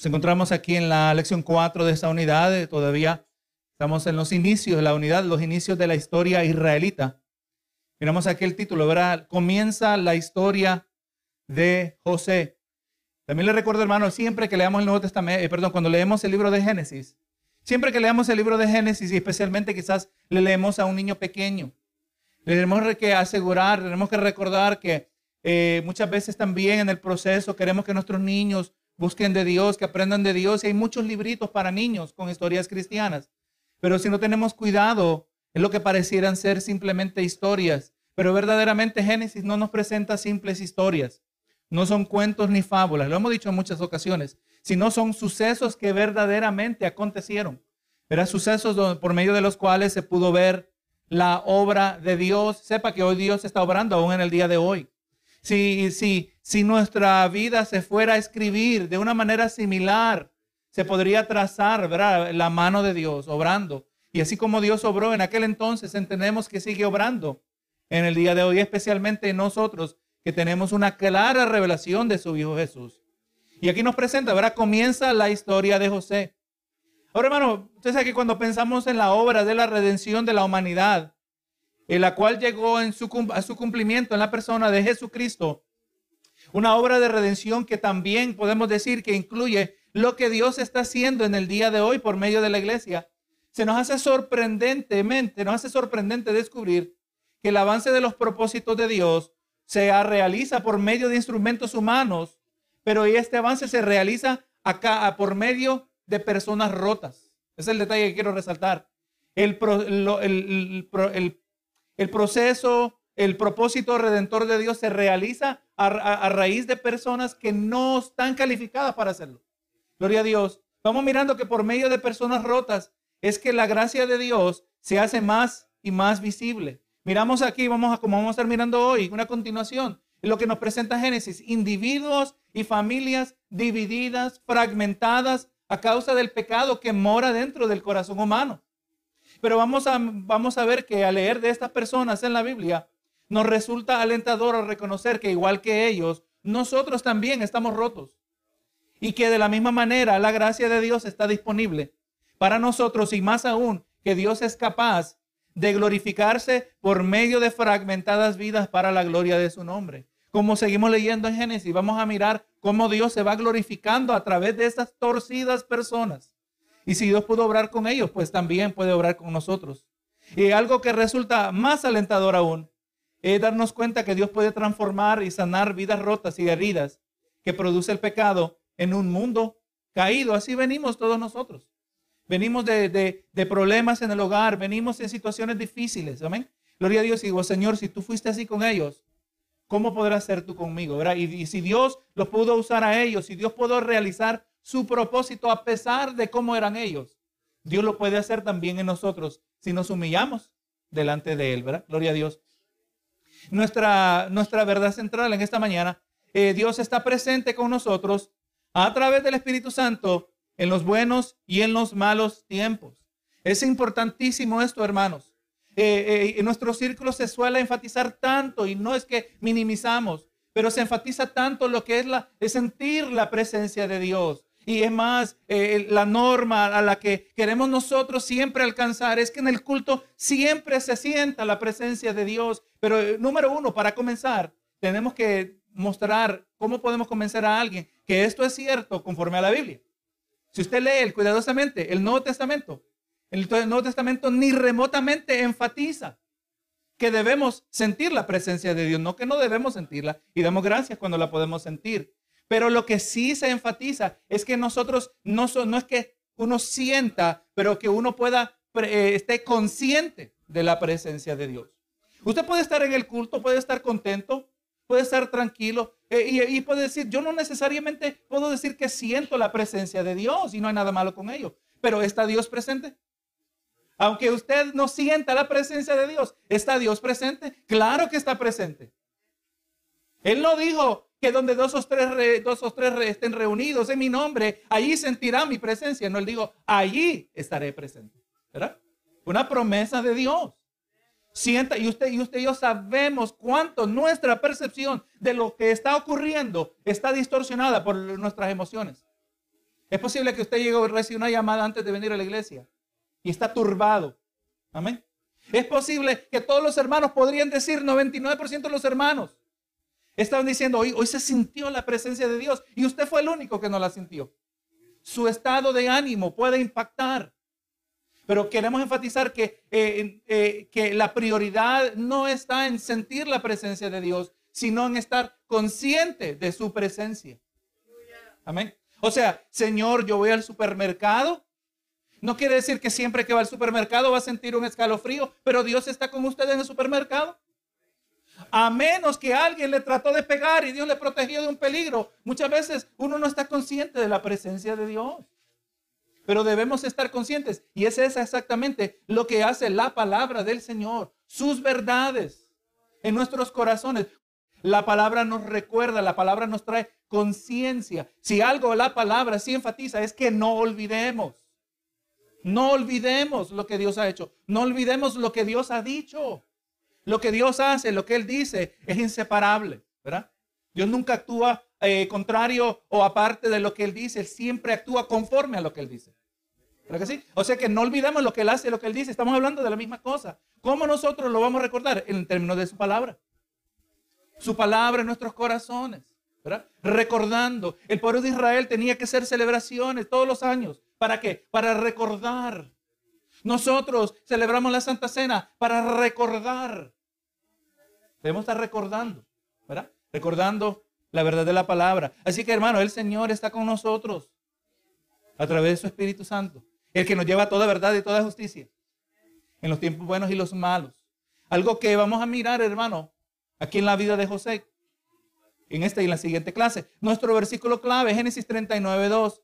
Nos encontramos aquí en la lección 4 de esta unidad. eh, Todavía estamos en los inicios de la unidad, los inicios de la historia israelita. Miramos aquí el título, ¿verdad? Comienza la historia de José. También le recuerdo, hermano, siempre que leamos el Nuevo Testamento, eh, perdón, cuando leemos el libro de Génesis, siempre que leamos el libro de Génesis y especialmente quizás le leemos a un niño pequeño, le tenemos que asegurar, tenemos que recordar que eh, muchas veces también en el proceso queremos que nuestros niños busquen de Dios, que aprendan de Dios. Y hay muchos libritos para niños con historias cristianas. Pero si no tenemos cuidado, es lo que parecieran ser simplemente historias. Pero verdaderamente Génesis no nos presenta simples historias. No son cuentos ni fábulas. Lo hemos dicho en muchas ocasiones. Sino son sucesos que verdaderamente acontecieron. Eran sucesos por medio de los cuales se pudo ver la obra de Dios. Sepa que hoy Dios está obrando aún en el día de hoy. Si, si, si nuestra vida se fuera a escribir de una manera similar, se podría trazar la mano de Dios obrando. Y así como Dios obró en aquel entonces, entendemos que sigue obrando en el día de hoy, especialmente nosotros que tenemos una clara revelación de su Hijo Jesús. Y aquí nos presenta, ¿verdad? Comienza la historia de José. Ahora, hermano, usted sabe que cuando pensamos en la obra de la redención de la humanidad, en la cual llegó en su, a su cumplimiento en la persona de Jesucristo, una obra de redención que también podemos decir que incluye lo que Dios está haciendo en el día de hoy por medio de la iglesia. Se nos hace sorprendentemente, nos hace sorprendente descubrir que el avance de los propósitos de Dios se realiza por medio de instrumentos humanos, pero este avance se realiza acá por medio de personas rotas. Es el detalle que quiero resaltar. El pro- el- el proceso, el propósito redentor de Dios se realiza a, raíz de personas que no están calificadas para hacerlo. Gloria a Dios. Vamos mirando que por medio de personas rotas es que la gracia de Dios se hace más y más visible. Miramos aquí, vamos a como vamos a estar mirando hoy, una continuación, lo que nos presenta Génesis, individuos y familias divididas, fragmentadas a causa del pecado que mora dentro del corazón humano. Pero vamos a, vamos a ver que al leer de estas personas en la Biblia, nos resulta alentador reconocer que igual que ellos, nosotros también estamos rotos. Y que de la misma manera la gracia de Dios está disponible para nosotros y más aún que Dios es capaz de glorificarse por medio de fragmentadas vidas para la gloria de su nombre. Como seguimos leyendo en Génesis, vamos a mirar cómo Dios se va glorificando a través de estas torcidas personas. Y si Dios pudo obrar con ellos, pues también puede obrar con nosotros. Y algo que resulta más alentador aún es darnos cuenta que Dios puede transformar y sanar vidas rotas y heridas que produce el pecado en un mundo caído. Así venimos todos nosotros. Venimos de, de- de problemas en el hogar, venimos en situaciones difíciles. Amén. Gloria a Dios y digo, Señor, si tú fuiste así con ellos, ¿cómo podrás ser tú conmigo? ¿verdad? Y, y si Dios los pudo usar a ellos, si Dios pudo realizar su propósito a pesar de cómo eran ellos, Dios lo puede hacer también en nosotros si nos humillamos delante de Él. Gloria a Dios. Nuestra, nuestra verdad central en esta mañana, eh, Dios está presente con nosotros a través del Espíritu Santo en los buenos y en los malos tiempos. Es importantísimo esto, hermanos. Eh, eh, en nuestro círculo se suele enfatizar tanto y no es que minimizamos, pero se enfatiza tanto lo que es, la, es sentir la presencia de Dios. Y es más, eh, la norma a la que queremos nosotros siempre alcanzar es que en el culto siempre se sienta la presencia de Dios. Pero eh, número uno, para comenzar, tenemos que mostrar cómo podemos convencer a alguien que esto es cierto conforme a la Biblia. Si usted lee cuidadosamente el Nuevo Testamento, el Nuevo Testamento ni remotamente enfatiza que debemos sentir la presencia de Dios, no que no debemos sentirla y damos gracias cuando la podemos sentir. Pero lo que sí se enfatiza es que nosotros no, es que uno sienta, pero que uno pueda, eh, esté consciente de la presencia de Dios. Usted puede estar en el culto, puede estar contento, puede estar tranquilo eh, y, y puede decir, yo no necesariamente puedo decir que siento la presencia de Dios y no hay nada malo con ello, pero ¿está Dios presente? Aunque usted no sienta la presencia de Dios, ¿está Dios presente? Claro que está presente. Él no dijo que donde dos o tres, re- dos o tres re- estén reunidos en mi nombre, allí sentirá mi presencia. No, él dijo, allí estaré presente. ¿Verdad? Una promesa de Dios. Sienta, y usted, y usted y yo sabemos cuánto nuestra percepción de lo que está ocurriendo está distorsionada por nuestras emociones. Es posible que usted llegue a una llamada antes de venir a la iglesia y está turbado. Amén. Es posible que todos los hermanos podrían decir, 99% de los hermanos estaban diciendo, hoy, hoy se sintió la presencia de Dios y usted fue el único que no la sintió. Su estado de ánimo puede impactar. Pero queremos enfatizar que, eh, eh, que la prioridad no está en sentir la presencia de Dios, sino en estar consciente de su presencia. Amén. O sea, Señor, yo voy al supermercado. No quiere decir que siempre que va al supermercado va a sentir un escalofrío, pero Dios está con usted en el supermercado. A menos que alguien le trató de pegar y Dios le protegió de un peligro. Muchas veces uno no está consciente de la presencia de Dios. Pero debemos estar conscientes. Y es exactamente lo que hace la palabra del Señor. Sus verdades en nuestros corazones. La palabra nos recuerda, la palabra nos trae conciencia. Si algo la palabra sí enfatiza es que no olvidemos. No olvidemos lo que Dios ha hecho. No olvidemos lo que Dios ha dicho. Lo que Dios hace, lo que Él dice, es inseparable, ¿verdad? Dios nunca actúa eh, contrario o aparte de lo que Él dice. Él siempre actúa conforme a lo que Él dice. ¿Verdad que sí? O sea que no olvidemos lo que Él hace lo que Él dice. Estamos hablando de la misma cosa. ¿Cómo nosotros lo vamos a recordar? En términos de su palabra. Su palabra en nuestros corazones. ¿verdad? Recordando. El pueblo de Israel tenía que hacer celebraciones todos los años. ¿Para qué? Para recordar. Nosotros celebramos la Santa Cena para recordar. Debemos estar recordando, ¿verdad? Recordando la verdad de la palabra. Así que hermano, el Señor está con nosotros a través de su Espíritu Santo el que nos lleva a toda verdad y toda justicia, en los tiempos buenos y los malos. Algo que vamos a mirar, hermano, aquí en la vida de José, en esta y en la siguiente clase. Nuestro versículo clave, Génesis 39, 2.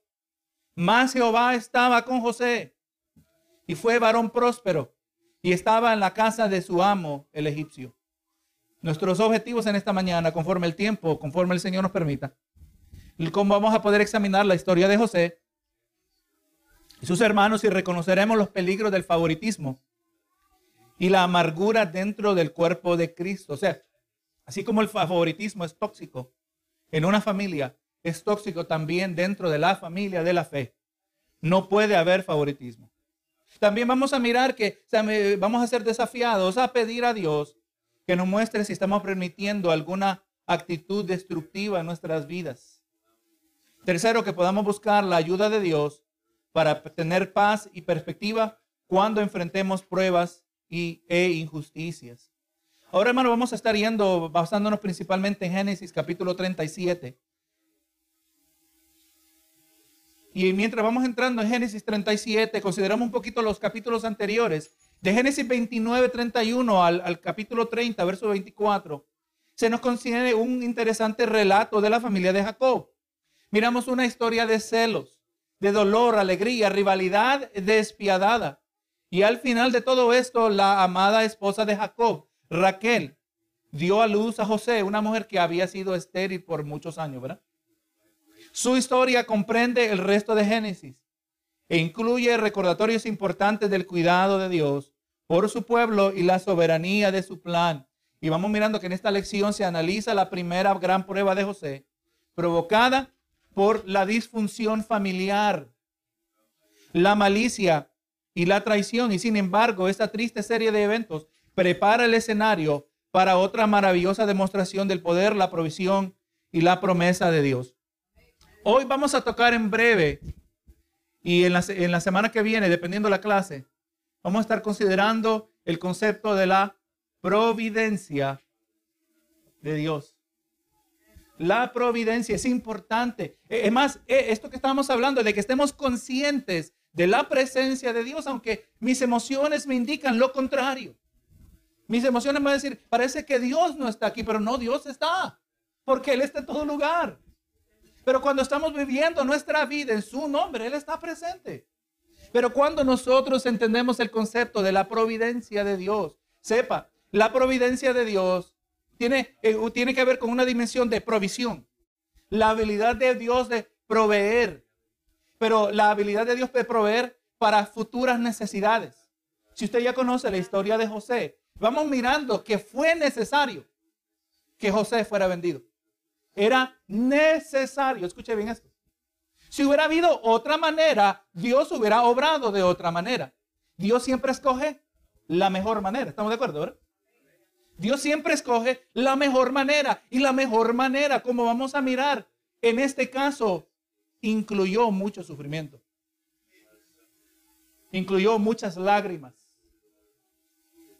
Más Jehová estaba con José y fue varón próspero y estaba en la casa de su amo, el egipcio. Nuestros objetivos en esta mañana, conforme el tiempo, conforme el Señor nos permita, cómo vamos a poder examinar la historia de José, y sus hermanos y reconoceremos los peligros del favoritismo y la amargura dentro del cuerpo de Cristo. O sea, así como el favoritismo es tóxico en una familia, es tóxico también dentro de la familia de la fe. No puede haber favoritismo. También vamos a mirar que vamos a ser desafiados a pedir a Dios que nos muestre si estamos permitiendo alguna actitud destructiva en nuestras vidas. Tercero, que podamos buscar la ayuda de Dios para tener paz y perspectiva cuando enfrentemos pruebas y, e injusticias. Ahora, hermano, vamos a estar yendo, basándonos principalmente en Génesis capítulo 37. Y mientras vamos entrando en Génesis 37, consideramos un poquito los capítulos anteriores. De Génesis 29, 31 al, al capítulo 30, verso 24, se nos considera un interesante relato de la familia de Jacob. Miramos una historia de celos de dolor, alegría, rivalidad despiadada. Y al final de todo esto, la amada esposa de Jacob, Raquel, dio a luz a José, una mujer que había sido estéril por muchos años, ¿verdad? Su historia comprende el resto de Génesis e incluye recordatorios importantes del cuidado de Dios por su pueblo y la soberanía de su plan. Y vamos mirando que en esta lección se analiza la primera gran prueba de José, provocada por la disfunción familiar, la malicia y la traición. Y sin embargo, esta triste serie de eventos prepara el escenario para otra maravillosa demostración del poder, la provisión y la promesa de Dios. Hoy vamos a tocar en breve y en la, en la semana que viene, dependiendo de la clase, vamos a estar considerando el concepto de la providencia de Dios. La providencia es importante. Eh, es más, eh, esto que estamos hablando, de que estemos conscientes de la presencia de Dios, aunque mis emociones me indican lo contrario. Mis emociones me van a decir, parece que Dios no está aquí, pero no, Dios está, porque Él está en todo lugar. Pero cuando estamos viviendo nuestra vida en su nombre, Él está presente. Pero cuando nosotros entendemos el concepto de la providencia de Dios, sepa, la providencia de Dios tiene, eh, tiene que ver con una dimensión de provisión. La habilidad de Dios de proveer. Pero la habilidad de Dios de proveer para futuras necesidades. Si usted ya conoce la historia de José, vamos mirando que fue necesario que José fuera vendido. Era necesario, escuche bien esto. Si hubiera habido otra manera, Dios hubiera obrado de otra manera. Dios siempre escoge la mejor manera. ¿Estamos de acuerdo, verdad? Dios siempre escoge la mejor manera. Y la mejor manera, como vamos a mirar, en este caso, incluyó mucho sufrimiento. Incluyó muchas lágrimas,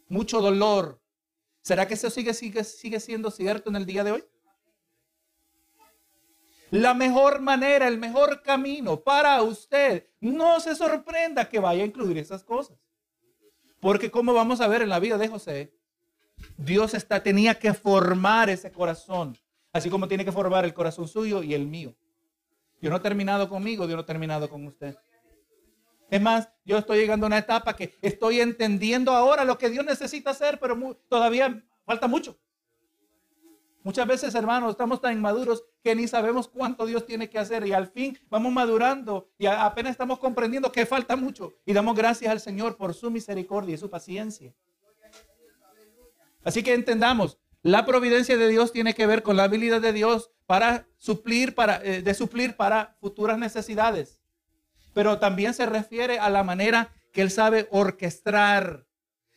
mucho dolor. ¿Será que eso sigue, sigue, sigue siendo cierto en el día de hoy? La mejor manera, el mejor camino para usted, no se sorprenda que vaya a incluir esas cosas. Porque como vamos a ver en la vida de José, Dios está, tenía que formar ese corazón, así como tiene que formar el corazón suyo y el mío. Dios no ha terminado conmigo, Dios no ha terminado con usted. Es más, yo estoy llegando a una etapa que estoy entendiendo ahora lo que Dios necesita hacer, pero todavía falta mucho. Muchas veces, hermanos, estamos tan inmaduros que ni sabemos cuánto Dios tiene que hacer y al fin vamos madurando y apenas estamos comprendiendo que falta mucho y damos gracias al Señor por su misericordia y su paciencia. Así que entendamos, la providencia de Dios tiene que ver con la habilidad de Dios para suplir, para, eh, de suplir para futuras necesidades. Pero también se refiere a la manera que Él sabe orquestar,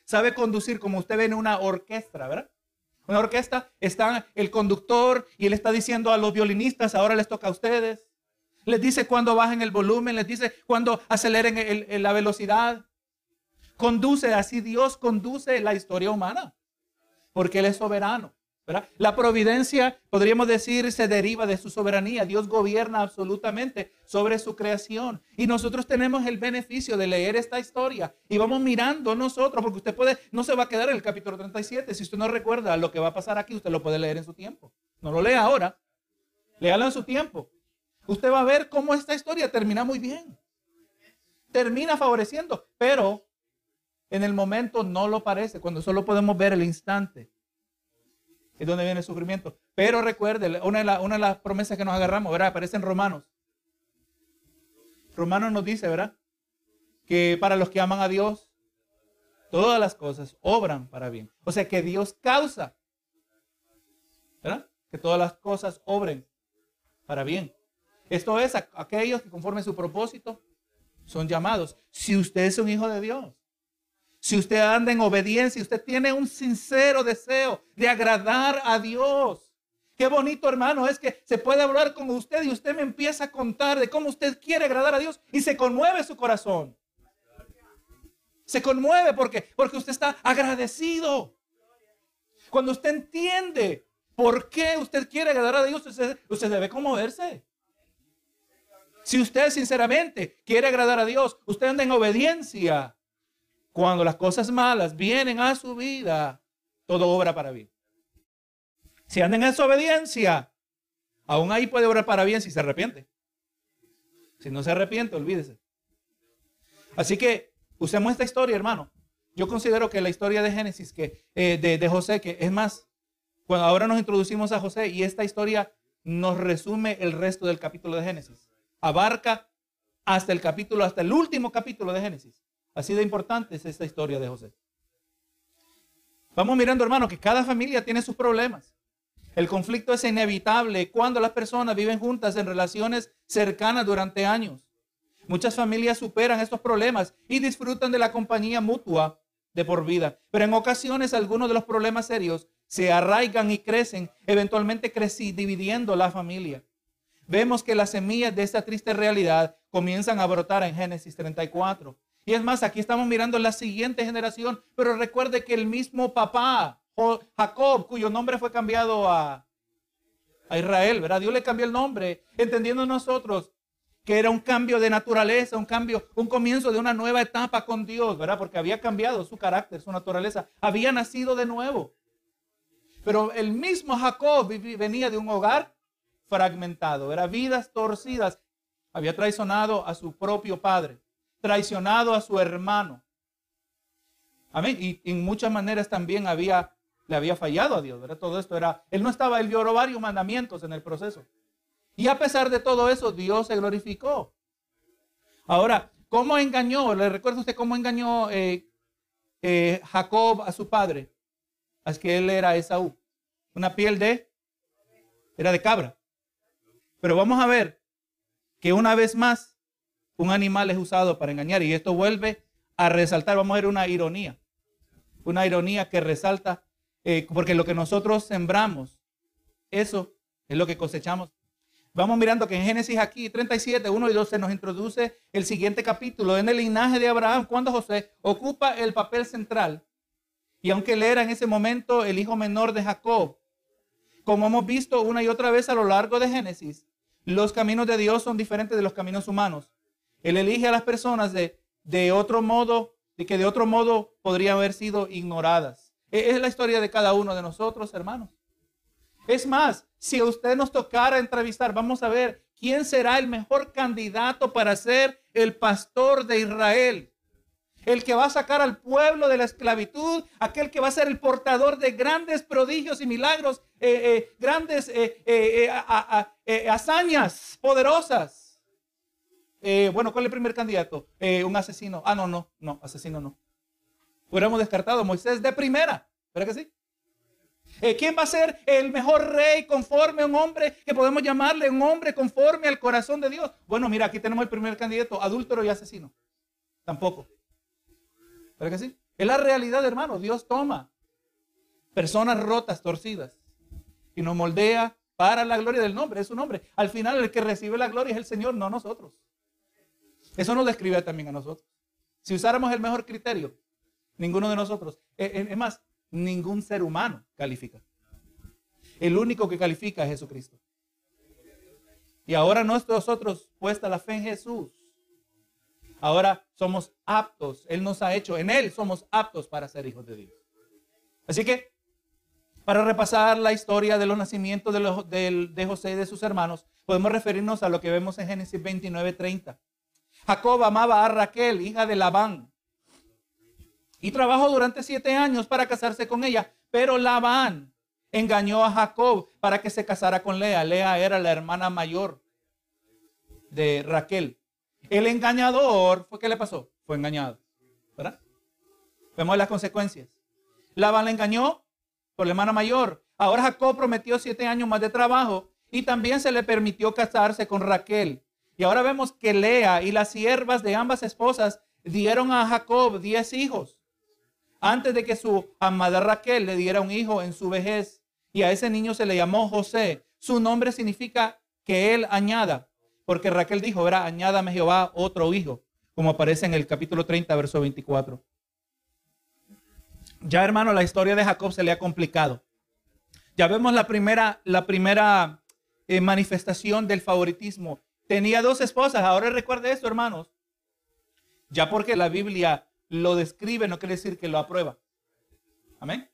sabe conducir, como usted ve en una orquesta, ¿verdad? Una orquesta está el conductor y él está diciendo a los violinistas, ahora les toca a ustedes. Les dice cuando bajen el volumen, les dice cuando aceleren la velocidad. Conduce, así Dios conduce la historia humana porque Él es soberano. La providencia, podríamos decir, se deriva de su soberanía. Dios gobierna absolutamente sobre su creación. Y nosotros tenemos el beneficio de leer esta historia y vamos mirando nosotros, porque usted puede, no se va a quedar en el capítulo 37. Si usted no recuerda lo que va a pasar aquí, usted lo puede leer en su tiempo. No lo lea ahora, léalo en su tiempo. Usted va a ver cómo esta historia termina muy bien. Termina favoreciendo, pero en el momento no lo parece, cuando solo podemos ver el instante. Es donde viene el sufrimiento. Pero recuerde, una de, las promesas que nos agarramos, ¿verdad? Aparece en Romanos. Romanos nos dice, ¿verdad? Que para los que aman a Dios, todas las cosas obran para bien. O sea que Dios causa, ¿verdad? Que todas las cosas obren para bien. Esto es aquellos que conforme su propósito son llamados. Si usted es un hijo de Dios, si usted anda en obediencia, usted tiene un sincero deseo de agradar a Dios. Qué bonito, hermano, es que se puede hablar con usted y usted me empieza a contar de cómo usted quiere agradar a Dios y se conmueve su corazón. Se conmueve porque, porque usted está agradecido. Cuando usted entiende por qué usted quiere agradar a Dios, usted, usted debe conmoverse. Si usted sinceramente quiere agradar a Dios, usted anda en obediencia cuando las cosas malas vienen a su vida, todo obra para bien. Si andan en su obediencia, aún ahí puede obrar para bien si se arrepiente. Si no se arrepiente, olvídese. Así que usemos esta historia, hermano. Yo considero que la historia de Génesis, que, eh, de, de José, que es más, cuando ahora nos introducimos a José y esta historia nos resume el resto del capítulo de Génesis. Abarca hasta el capítulo, hasta el último capítulo de Génesis. Así de importante es esta historia de José. Vamos mirando, hermano, que cada familia tiene sus problemas. El conflicto es inevitable cuando las personas viven juntas en relaciones cercanas durante años. Muchas familias superan estos problemas y disfrutan de la compañía mutua de por vida. Pero en ocasiones algunos de los problemas serios se arraigan y crecen, eventualmente creci dividiendo la familia. Vemos que las semillas de esta triste realidad comienzan a brotar en Génesis 34. Y es más, aquí estamos mirando la siguiente generación, pero recuerde que el mismo papá, Jacob, cuyo nombre fue cambiado a, Israel, ¿verdad? Dios le cambió el nombre, entendiendo nosotros que era un cambio de naturaleza, un cambio, un comienzo de una nueva etapa con Dios, ¿verdad? Porque había cambiado su carácter, su naturaleza, había nacido de nuevo. Pero el mismo Jacob venía de un hogar fragmentado, era vidas torcidas, había traicionado a su propio padre traicionado a su hermano. Amén. Y en muchas maneras también había, le había fallado a Dios, ¿verdad? Todo esto era, él no estaba, él violó varios mandamientos en el proceso. Y a pesar de todo eso, Dios se glorificó. Ahora, ¿cómo engañó? ¿Le recuerda usted cómo engañó eh, eh, Jacob a su padre? Es que él era Esaú. Una piel de, era de cabra. Pero vamos a ver que una vez más un animal es usado para engañar y esto vuelve a resaltar, vamos a ver una ironía, una ironía que resalta, eh, porque lo que nosotros sembramos, eso es lo que cosechamos. Vamos mirando que en Génesis aquí 37, 1 y 2 se nos introduce el siguiente capítulo. En el linaje de Abraham, cuando José ocupa el papel central. Y aunque él era en ese momento el hijo menor de Jacob, como hemos visto una y otra vez a lo largo de Génesis, los caminos de Dios son diferentes de los caminos humanos. Él elige a las personas de, de otro modo, de que de otro modo podrían haber sido ignoradas. E, es la historia de cada uno de nosotros, hermanos. Es más, si a usted nos tocara entrevistar, vamos a ver quién será el mejor candidato para ser el pastor de Israel. El que va a sacar al pueblo de la esclavitud, aquel que va a ser el portador de grandes prodigios y milagros, eh, eh, grandes eh, hazañas poderosas. Bueno, ¿cuál es el primer candidato? un asesino. Ah, no, no, no, asesino no. Hubiéramos descartado Moisés de primera. ¿Verdad que sí? Eh, ¿Quién va a ser el mejor rey conforme a un hombre que podemos llamarle un hombre conforme al corazón de Dios? Bueno, mira, aquí tenemos el primer candidato, adúltero y asesino. Tampoco. ¿Verdad que sí? Es la realidad, hermano. Dios toma personas rotas, torcidas, y nos moldea para la gloria del nombre. Es su nombre. Al final, el que recibe la gloria es el Señor, no nosotros. Eso nos describe también a nosotros. Si usáramos el mejor criterio, ninguno de nosotros. Eh, eh, es más, ningún ser humano califica. El único que califica es Jesucristo. Y ahora nosotros puesta la fe en Jesús. Ahora somos aptos. Él nos ha hecho, en Él somos aptos para ser hijos de Dios. Así que, para repasar la historia de los nacimientos de, de José y de sus hermanos, podemos referirnos a lo que vemos en Génesis 29, 30. Jacob amaba a Raquel, hija de Labán, y trabajó durante siete años para casarse con ella. Pero Labán engañó a Jacob para que se casara con Lea. Lea era la hermana mayor de Raquel. El engañador, ¿fue qué le pasó? Fue engañado. ¿Verdad? Vemos las consecuencias. Labán le engañó por la hermana mayor. Ahora Jacob prometió siete años más de trabajo y también se le permitió casarse con Raquel. Y ahora vemos que Lea y las siervas de ambas esposas dieron a Jacob diez hijos antes de que su amada Raquel le diera un hijo en su vejez. Y a ese niño se le llamó José. Su nombre significa que él añada, porque Raquel dijo, verá, añádame Jehová otro hijo, como aparece en el capítulo 30, verso 24. Ya hermano, la historia de Jacob se le ha complicado. Ya vemos la primera, la primera eh, manifestación del favoritismo. Tenía dos esposas, ahora recuerde esto, hermanos. Ya porque la Biblia lo describe no quiere decir que lo aprueba. Amén.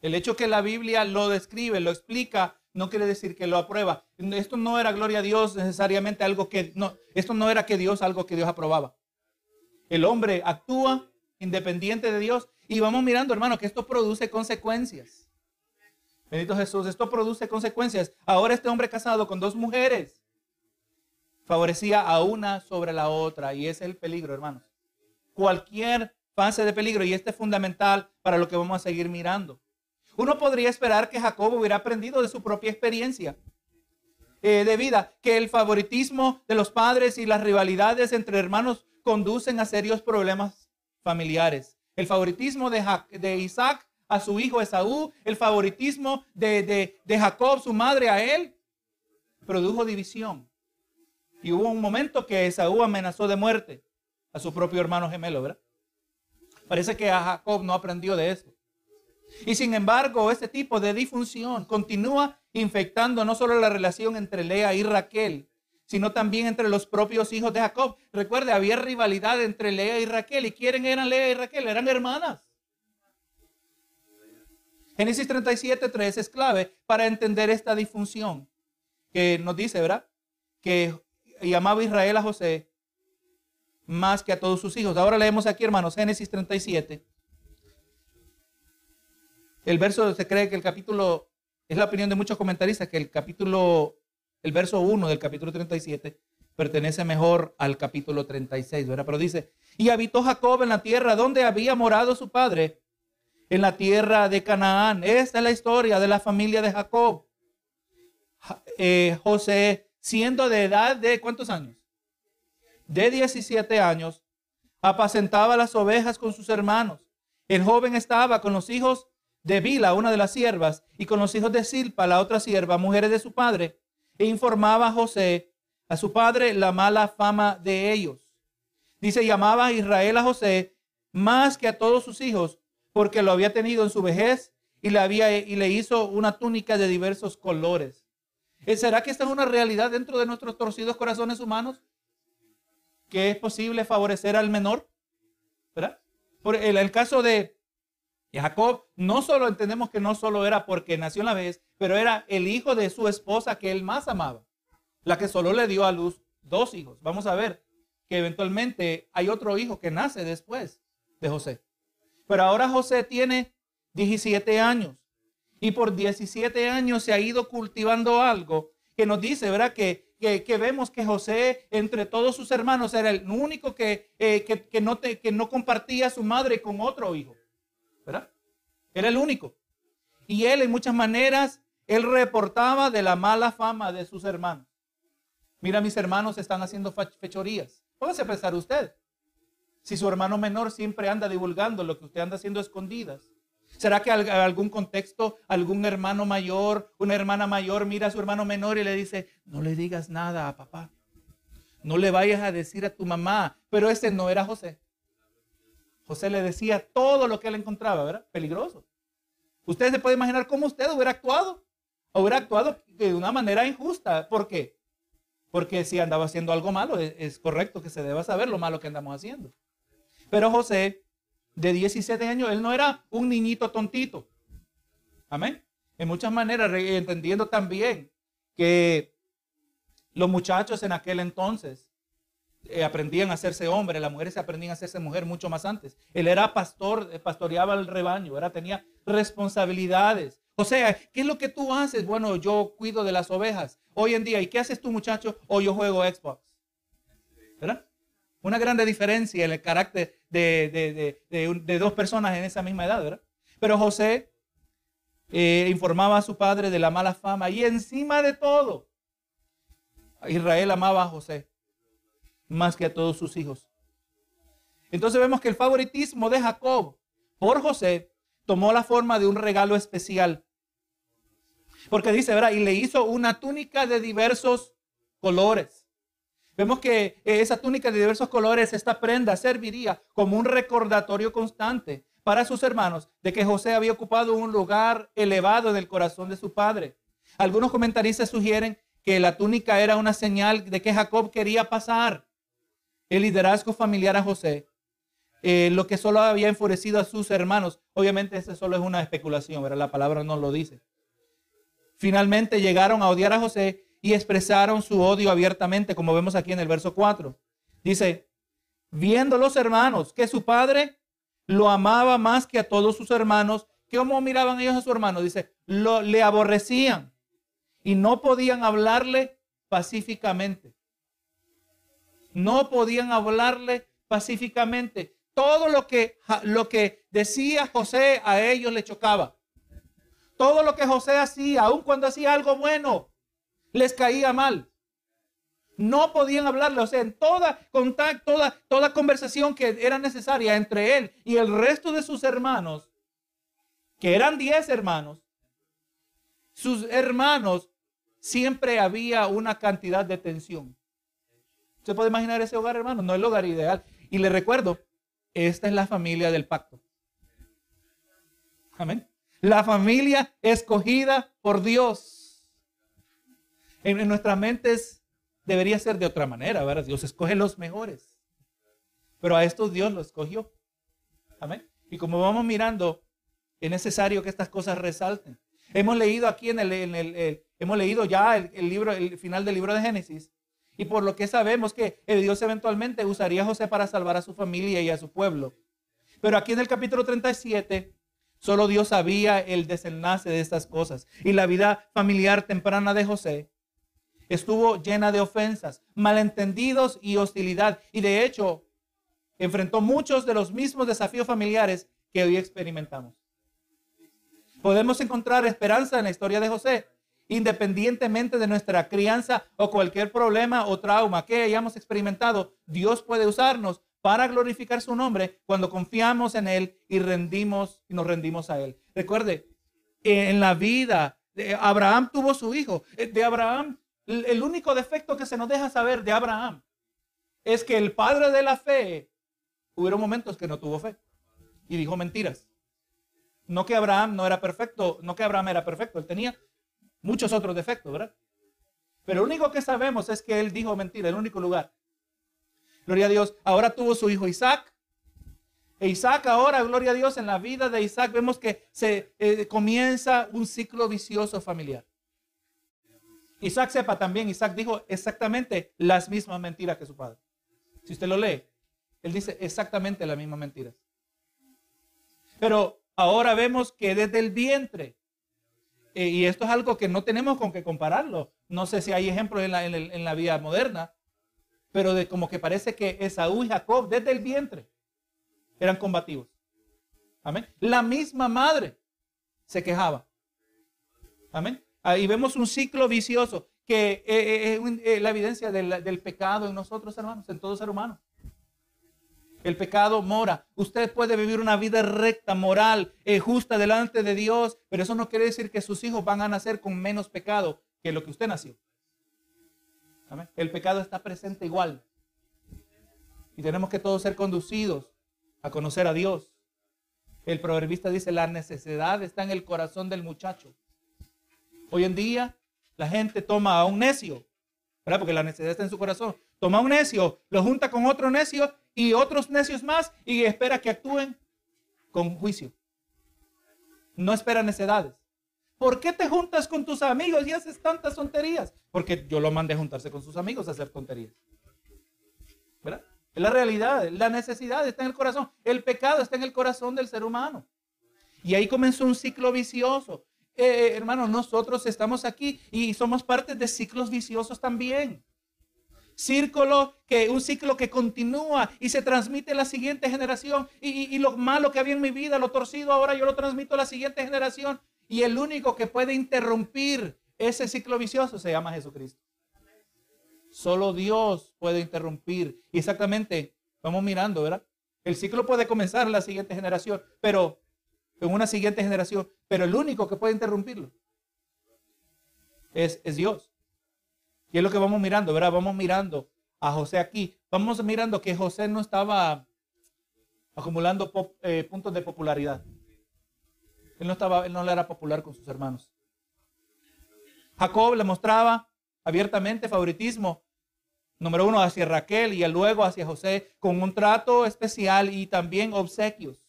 El hecho que la Biblia lo describe, lo explica, no quiere decir que lo aprueba. Esto no era gloria a Dios necesariamente algo que no, esto no era que Dios algo que Dios aprobaba. El hombre actúa independiente de Dios y vamos mirando, hermano, que esto produce consecuencias. Bendito Jesús, esto produce consecuencias. Ahora este hombre casado con dos mujeres favorecía a una sobre la otra y es el peligro, hermanos cualquier fase de peligro y este es fundamental para lo que vamos a seguir mirando. Uno podría esperar que Jacob hubiera aprendido de su propia experiencia eh, de vida, que el favoritismo de los padres y las rivalidades entre hermanos conducen a serios problemas familiares. El favoritismo de, Isaac a su hijo Esaú, el favoritismo de Jacob, su madre a él, produjo división. Y hubo un momento que Esaú amenazó de muerte a su propio hermano gemelo, ¿verdad? Parece que a Jacob no aprendió de eso. Y sin embargo, este tipo de disfunción continúa infectando no solo la relación entre Lea y Raquel, sino también entre los propios hijos de Jacob. Recuerde, había rivalidad entre Lea y Raquel. ¿Y quieren eran Lea y Raquel? Eran hermanas. Génesis 37, 3 es clave para entender esta disfunción que nos dice, ¿verdad? Que llamaba Israel a José más que a todos sus hijos. Ahora leemos aquí, hermanos, Génesis 37. El verso se cree que el capítulo, es la opinión de muchos comentaristas, que el capítulo, el verso 1 del capítulo 37 pertenece mejor al capítulo 36, ¿verdad? Pero dice, y habitó Jacob en la tierra donde había morado su padre, en la tierra de Canaán. Esta es la historia de la familia de Jacob. Eh, José, siendo de edad de cuántos años? de 17 años, apacentaba las ovejas con sus hermanos. El joven estaba con los hijos de Bila, una de las siervas, y con los hijos de Silpa, la otra sierva, mujeres de su padre, e informaba a José, a su padre, la mala fama de ellos. Dice, llamaba a Israel a José más que a todos sus hijos, porque lo había tenido en su vejez y le, había, y le hizo una túnica de diversos colores. ¿Eh, ¿Será que esta es una realidad dentro de nuestros torcidos corazones humanos? ¿Que es posible favorecer al menor? ¿Verdad? Por el, caso de Jacob, no solo entendemos que no solo era porque nació en la vez, pero era el hijo de su esposa que él más amaba, la que solo le dio a luz dos hijos. Vamos a ver que eventualmente hay otro hijo que nace después de José. Pero ahora José tiene 17 años y por 17 años se ha ido cultivando algo que nos dice, ¿verdad? Que, que, vemos que José entre todos sus hermanos era el único que, eh, que, no te, que no compartía su madre con otro hijo, ¿verdad? Era el único. Y él en muchas maneras, él reportaba de la mala fama de sus hermanos. Mira, mis hermanos están haciendo fechorías. Póngase a pensar usted. Si su hermano menor siempre anda divulgando lo que usted anda haciendo escondidas. ¿Será que algún contexto algún hermano mayor, una hermana mayor mira a su hermano menor y le dice, no le digas nada a papá? No le vayas a decir a tu mamá. Pero ese no era José. José le decía todo lo que él encontraba, ¿verdad? Peligroso. Usted se puede imaginar cómo usted hubiera actuado. Hubiera actuado de una manera injusta. ¿Por qué? Porque si andaba haciendo algo malo, es, correcto que se deba saber lo malo que andamos haciendo. Pero José, de 17 años, él no era un niñito tontito. Amén. En muchas maneras, entendiendo también que los muchachos en aquel entonces eh, aprendían a hacerse hombre, las mujeres se aprendían a hacerse mujer mucho más antes. Él era pastor, eh, pastoreaba el rebaño, era, tenía responsabilidades. O sea, ¿qué es lo que tú haces? Bueno, yo cuido de las ovejas. Hoy en día, ¿y qué haces tú, muchacho? O yo juego Xbox. ¿Verdad? Una grande diferencia en el carácter de, dos personas en esa misma edad, ¿verdad? Pero José eh, informaba a su padre de la mala fama y encima de todo, Israel amaba a José más que a todos sus hijos. Entonces vemos que el favoritismo de Jacob por José tomó la forma de un regalo especial. Porque dice, ¿verdad? Y le hizo una túnica de diversos colores. Vemos que esa túnica de diversos colores, esta prenda serviría como un recordatorio constante para sus hermanos de que José había ocupado un lugar elevado en el corazón de su padre. Algunos comentaristas sugieren que la túnica era una señal de que Jacob quería pasar el liderazgo familiar a José, eh, lo que solo había enfurecido a sus hermanos. Obviamente, eso solo es una especulación, ¿verdad? La palabra no lo dice. Finalmente llegaron a odiar a José y expresaron su odio abiertamente, como vemos aquí en el verso 4. Dice, viendo los hermanos que su padre lo amaba más que a todos sus hermanos, ¿cómo miraban ellos a su hermano? Dice, lo, le aborrecían y no podían hablarle pacíficamente. No podían hablarle pacíficamente. Todo lo que, lo que decía José a ellos le chocaba. Todo lo que José hacía, aun cuando hacía algo bueno, les caía mal. No podían hablarle, o sea, en toda contacto, toda, toda conversación que era necesaria entre él y el resto de sus hermanos, que eran diez hermanos, sus hermanos siempre había una cantidad de tensión. ¿Se puede imaginar ese hogar, hermano? No es el hogar ideal. Y le recuerdo, esta es la familia del pacto. Amén. La familia escogida por Dios. En, nuestras mentes debería ser de otra manera, ¿verdad? Dios escoge los mejores. Pero a estos Dios los escogió. Amén. Y como vamos mirando, es necesario que estas cosas resalten. Hemos leído aquí en el, hemos leído ya el, libro, el final del libro de Génesis. Y por lo que sabemos que Dios eventualmente usaría a José para salvar a su familia y a su pueblo. Pero aquí en el capítulo 37 Solo Dios sabía el desenlace de estas cosas. Y la vida familiar temprana de José estuvo llena de ofensas, malentendidos y hostilidad. Y de hecho, enfrentó muchos de los mismos desafíos familiares que hoy experimentamos. Podemos encontrar esperanza en la historia de José. Independientemente de nuestra crianza o cualquier problema o trauma que hayamos experimentado, Dios puede usarnos para glorificar su nombre cuando confiamos en Él y rendimos y nos rendimos a Él. Recuerde, en la vida Abraham tuvo su hijo. De Abraham, el único defecto que se nos deja saber de Abraham es que el padre de la fe, hubo momentos que no tuvo fe y dijo mentiras. No que Abraham no era perfecto, no que Abraham era perfecto, él tenía muchos otros defectos, ¿verdad? Pero lo único que sabemos es que él dijo mentira, el único lugar. Gloria a Dios. Ahora tuvo su hijo Isaac. E Isaac ahora, gloria a Dios, en la vida de Isaac vemos que se eh, comienza un ciclo vicioso familiar. Isaac sepa también, Isaac dijo exactamente las mismas mentiras que su padre. Si usted lo lee, él dice exactamente las mismas mentiras. Pero ahora vemos que desde el vientre, eh, y esto es algo que no tenemos con que compararlo, no sé si hay ejemplos en la, en la vida moderna, pero de como que parece que Esaú y Jacob desde el vientre eran combativos. Amén. La misma madre se quejaba. Amén. Ahí vemos un ciclo vicioso que es eh, eh, la evidencia del, del, pecado en nosotros, hermanos, en todo ser humano. El pecado mora. Usted puede vivir una vida recta, moral, eh, justa delante de Dios, pero eso no quiere decir que sus hijos van a nacer con menos pecado que lo que usted nació. El pecado está presente igual. Y tenemos que todos ser conducidos a conocer a Dios. El proverbista dice, la necesidad está en el corazón del muchacho. Hoy en día la gente toma a un necio, ¿verdad? Porque la necesidad está en su corazón. Toma a un necio, lo junta con otro necio y otros necios más y espera que actúen con juicio. No espera necedades. ¿Por qué te juntas con tus amigos y haces tantas tonterías? Porque yo lo mandé a juntarse con sus amigos a hacer tonterías. ¿Verdad? Es la realidad, la necesidad está en el corazón. El pecado está en el corazón del ser humano. Y ahí comenzó un ciclo vicioso. Eh, eh hermanos, nosotros estamos aquí y somos parte de ciclos viciosos también. Círculo que un ciclo que continúa y se transmite a la siguiente generación. Y, lo malo que había en mi vida, lo torcido, ahora yo lo transmito a la siguiente generación. Y el único que puede interrumpir ese ciclo vicioso se llama Jesucristo. Solo Dios puede interrumpir. Y exactamente, vamos mirando, ¿verdad? El ciclo puede comenzar en la siguiente generación, pero en una siguiente generación, pero el único que puede interrumpirlo es, es Dios. Y es lo que vamos mirando, ¿verdad? Vamos mirando a José aquí. Vamos mirando que José no estaba acumulando eh, puntos de popularidad. Él no, estaba, él no le era popular con sus hermanos. Jacob le mostraba abiertamente favoritismo, número uno hacia Raquel y luego hacia José, con un trato especial y también obsequios.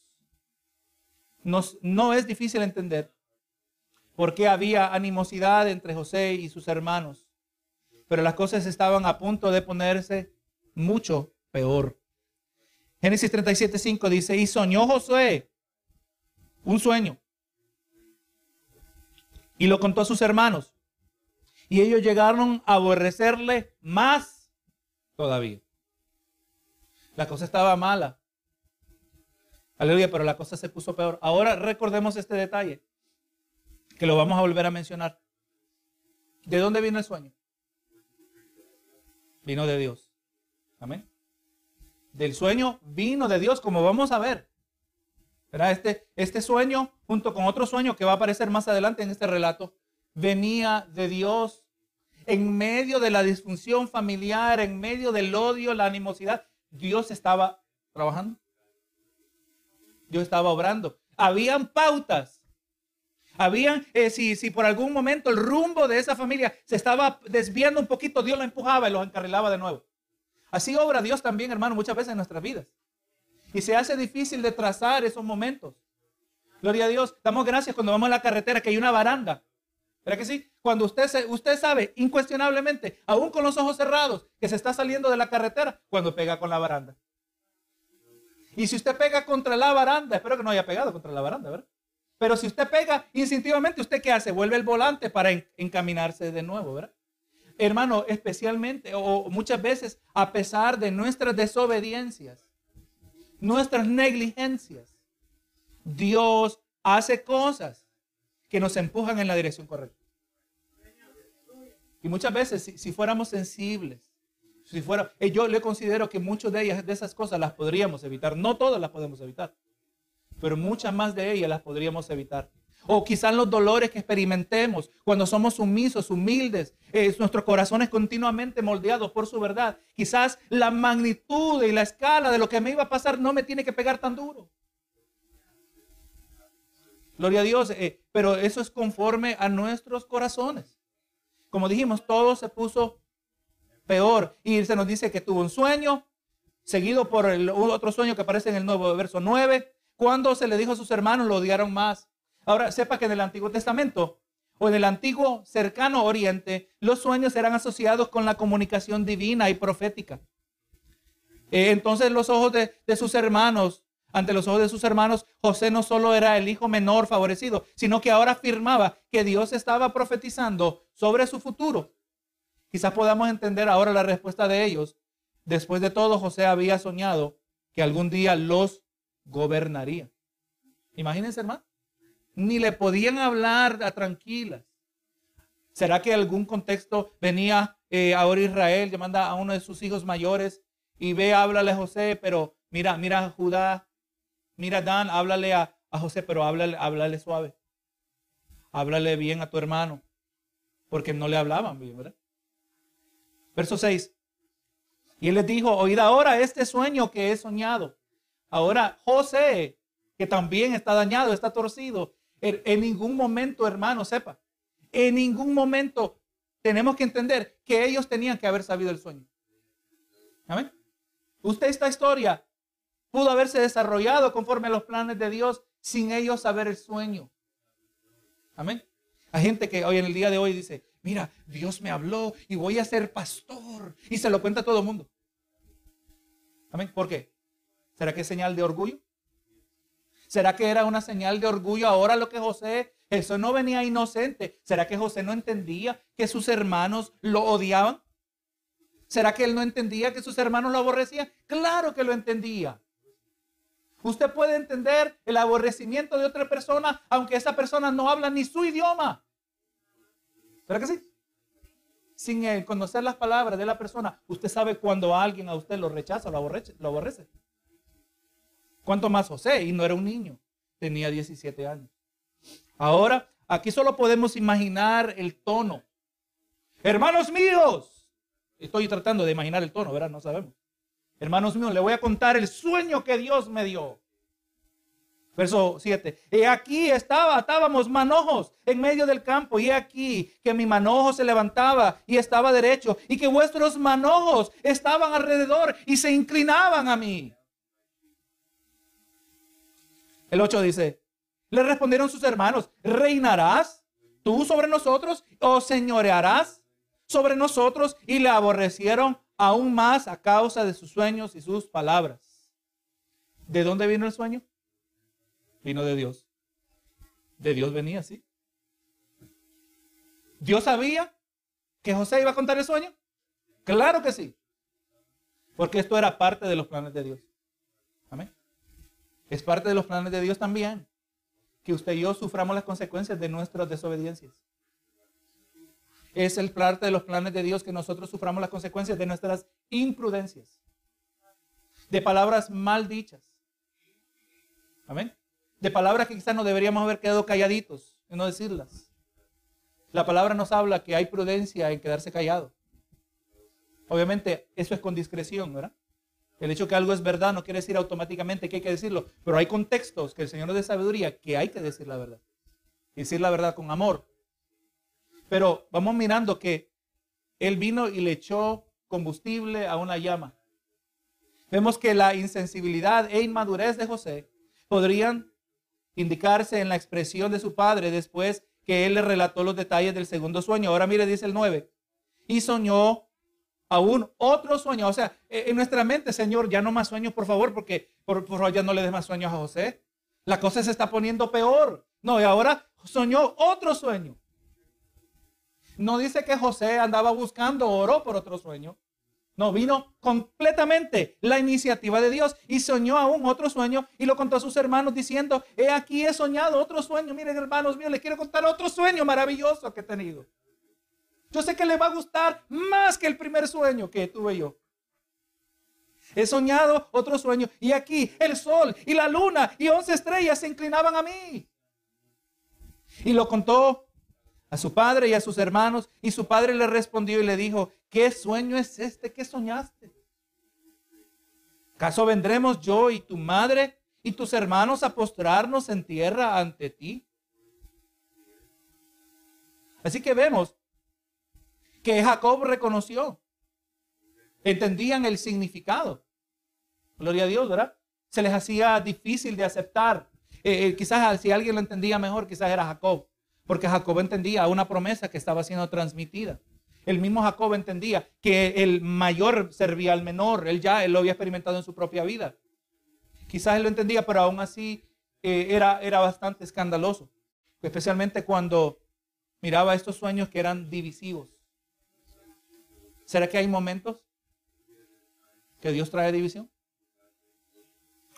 No es difícil entender por qué había animosidad entre José y sus hermanos, pero las cosas estaban a punto de ponerse mucho peor. Génesis 37.5 dice, y soñó José un sueño y lo contó a sus hermanos. Y ellos llegaron a aborrecerle más todavía. La cosa estaba mala. Aleluya, pero la cosa se puso peor. Ahora recordemos este detalle, que lo vamos a volver a mencionar. ¿De dónde vino el sueño? Vino de Dios. Amén. Del sueño vino de Dios, como vamos a ver. Este, este sueño, junto con otro sueño que va a aparecer más adelante en este relato, venía de Dios en medio de la disfunción familiar, en medio del odio, la animosidad. Dios estaba trabajando. Dios estaba obrando. Habían pautas. Habían, eh, si, si por algún momento el rumbo de esa familia se estaba desviando un poquito, Dios lo empujaba y lo encarrilaba de nuevo. Así obra Dios también, hermano, muchas veces en nuestras vidas. Y se hace difícil de trazar esos momentos. Gloria a Dios. Damos gracias cuando vamos a la carretera que hay una baranda. ¿Verdad que sí? Cuando usted, usted sabe incuestionablemente, aún con los ojos cerrados, que se está saliendo de la carretera cuando pega con la baranda. Y si usted pega contra la baranda, espero que no haya pegado contra la baranda, ¿verdad? Pero si usted pega instintivamente, ¿usted qué hace? Vuelve el volante para encaminarse de nuevo, ¿verdad? Hermano, especialmente o muchas veces, a pesar de nuestras desobediencias, nuestras negligencias, Dios hace cosas que nos empujan en la dirección correcta. Y muchas veces, si, fuéramos sensibles, si fuera, eh, yo le considero que muchas de ellas, de esas cosas, las podríamos evitar. No todas las podemos evitar, pero muchas más de ellas las podríamos evitar. O quizás los dolores que experimentemos cuando somos sumisos, humildes, eh, nuestros corazones continuamente moldeados por su verdad. Quizás la magnitud y la escala de lo que me iba a pasar no me tiene que pegar tan duro. Gloria a Dios, eh, pero eso es conforme a nuestros corazones. Como dijimos, todo se puso peor. Y se nos dice que tuvo un sueño, seguido por el otro sueño que aparece en el nuevo verso 9. Cuando se le dijo a sus hermanos, lo odiaron más. Ahora, sepa que en el Antiguo Testamento o en el antiguo cercano Oriente, los sueños eran asociados con la comunicación divina y profética. Eh, entonces los ojos de, de sus hermanos ante los ojos de sus hermanos, José no solo era el hijo menor favorecido, sino que ahora afirmaba que Dios estaba profetizando sobre su futuro. Quizás podamos entender ahora la respuesta de ellos. Después de todo, José había soñado que algún día los gobernaría. Imagínense, hermano. Ni le podían hablar a tranquilas. ¿Será que algún contexto venía eh, ahora Israel, manda a uno de sus hijos mayores y ve, háblale a José, pero mira, mira Judá, Mira, Dan, háblale a, José, pero háblale, háblale suave. Háblale bien a tu hermano. Porque no le hablaban bien, ¿verdad? Verso 6. Y él les dijo, oíd ahora este sueño que he soñado. Ahora José, que también está dañado, está torcido. En, ningún momento, hermano, sepa. En ningún momento tenemos que entender que ellos tenían que haber sabido el sueño. Amén. Usted esta historia pudo haberse desarrollado conforme a los planes de Dios sin ellos saber el sueño. Amén. Hay gente que hoy en el día de hoy dice, mira, Dios me habló y voy a ser pastor. Y se lo cuenta a todo el mundo. Amén. ¿Por qué? ¿Será que es señal de orgullo? ¿Será que era una señal de orgullo ahora lo que José, eso no venía inocente? ¿Será que José no entendía que sus hermanos lo odiaban? ¿Será que él no entendía que sus hermanos lo aborrecían? Claro que lo entendía. Usted puede entender el aborrecimiento de otra persona aunque esa persona no habla ni su idioma. ¿Verdad que sí? Sin conocer las palabras de la persona, usted sabe cuando alguien a usted lo rechaza, lo aborrece. Lo aborrece. ¿Cuánto más José? Y no era un niño, tenía 17 años. Ahora, aquí solo podemos imaginar el tono. Hermanos míos, estoy tratando de imaginar el tono, ¿verdad? No sabemos. Hermanos míos, le voy a contar el sueño que Dios me dio. Verso 7. Y aquí estaba, estábamos manojos en medio del campo. Y aquí que mi manojo se levantaba y estaba derecho. Y que vuestros manojos estaban alrededor y se inclinaban a mí. El 8 dice, le respondieron sus hermanos, ¿reinarás tú sobre nosotros o señorearás sobre nosotros? Y le aborrecieron aún más a causa de sus sueños y sus palabras. ¿De dónde vino el sueño? Vino de Dios. De Dios venía, sí. ¿Dios sabía que José iba a contar el sueño? Claro que sí. Porque esto era parte de los planes de Dios. Amén. Es parte de los planes de Dios también que usted y yo suframos las consecuencias de nuestras desobediencias es el parte de los planes de Dios que nosotros suframos las consecuencias de nuestras imprudencias, de palabras mal dichas. Amén. De palabras que quizás no deberíamos haber quedado calladitos y no decirlas. La palabra nos habla que hay prudencia en quedarse callado. Obviamente, eso es con discreción, ¿verdad? El hecho que algo es verdad no quiere decir automáticamente que hay que decirlo, pero hay contextos que el Señor nos dé sabiduría que hay que decir la verdad. decir la verdad con amor, pero vamos mirando que él vino y le echó combustible a una llama. Vemos que la insensibilidad e inmadurez de José podrían indicarse en la expresión de su padre después que él le relató los detalles del segundo sueño. Ahora mire, dice el 9. Y soñó aún otro sueño. O sea, en nuestra mente, Señor, ya no más sueños, por favor, porque por, favor ya no le des más sueños a José. La cosa se está poniendo peor. No, y ahora soñó otro sueño. No dice que José andaba buscando oro por otro sueño. No, vino completamente la iniciativa de Dios y soñó aún otro sueño y lo contó a sus hermanos diciendo, he aquí he soñado otro sueño. Miren hermanos míos, les quiero contar otro sueño maravilloso que he tenido. Yo sé que le va a gustar más que el primer sueño que tuve yo. He soñado otro sueño y aquí el sol y la luna y once estrellas se inclinaban a mí. Y lo contó a su padre y a sus hermanos y su padre le respondió y le dijo, ¿qué sueño es este que soñaste? ¿Acaso vendremos yo y tu madre y tus hermanos a postrarnos en tierra ante ti? Así que vemos que Jacob reconoció. Entendían el significado. Gloria a Dios, ¿verdad? Se les hacía difícil de aceptar. Eh, eh, quizás si alguien lo entendía mejor, quizás era Jacob. Porque Jacob entendía una promesa que estaba siendo transmitida. El mismo Jacob entendía que el mayor servía al menor. Él ya él lo había experimentado en su propia vida. Quizás él lo entendía, pero aún así eh, era, era bastante escandaloso. Especialmente cuando miraba estos sueños que eran divisivos. ¿Será que hay momentos que Dios trae división?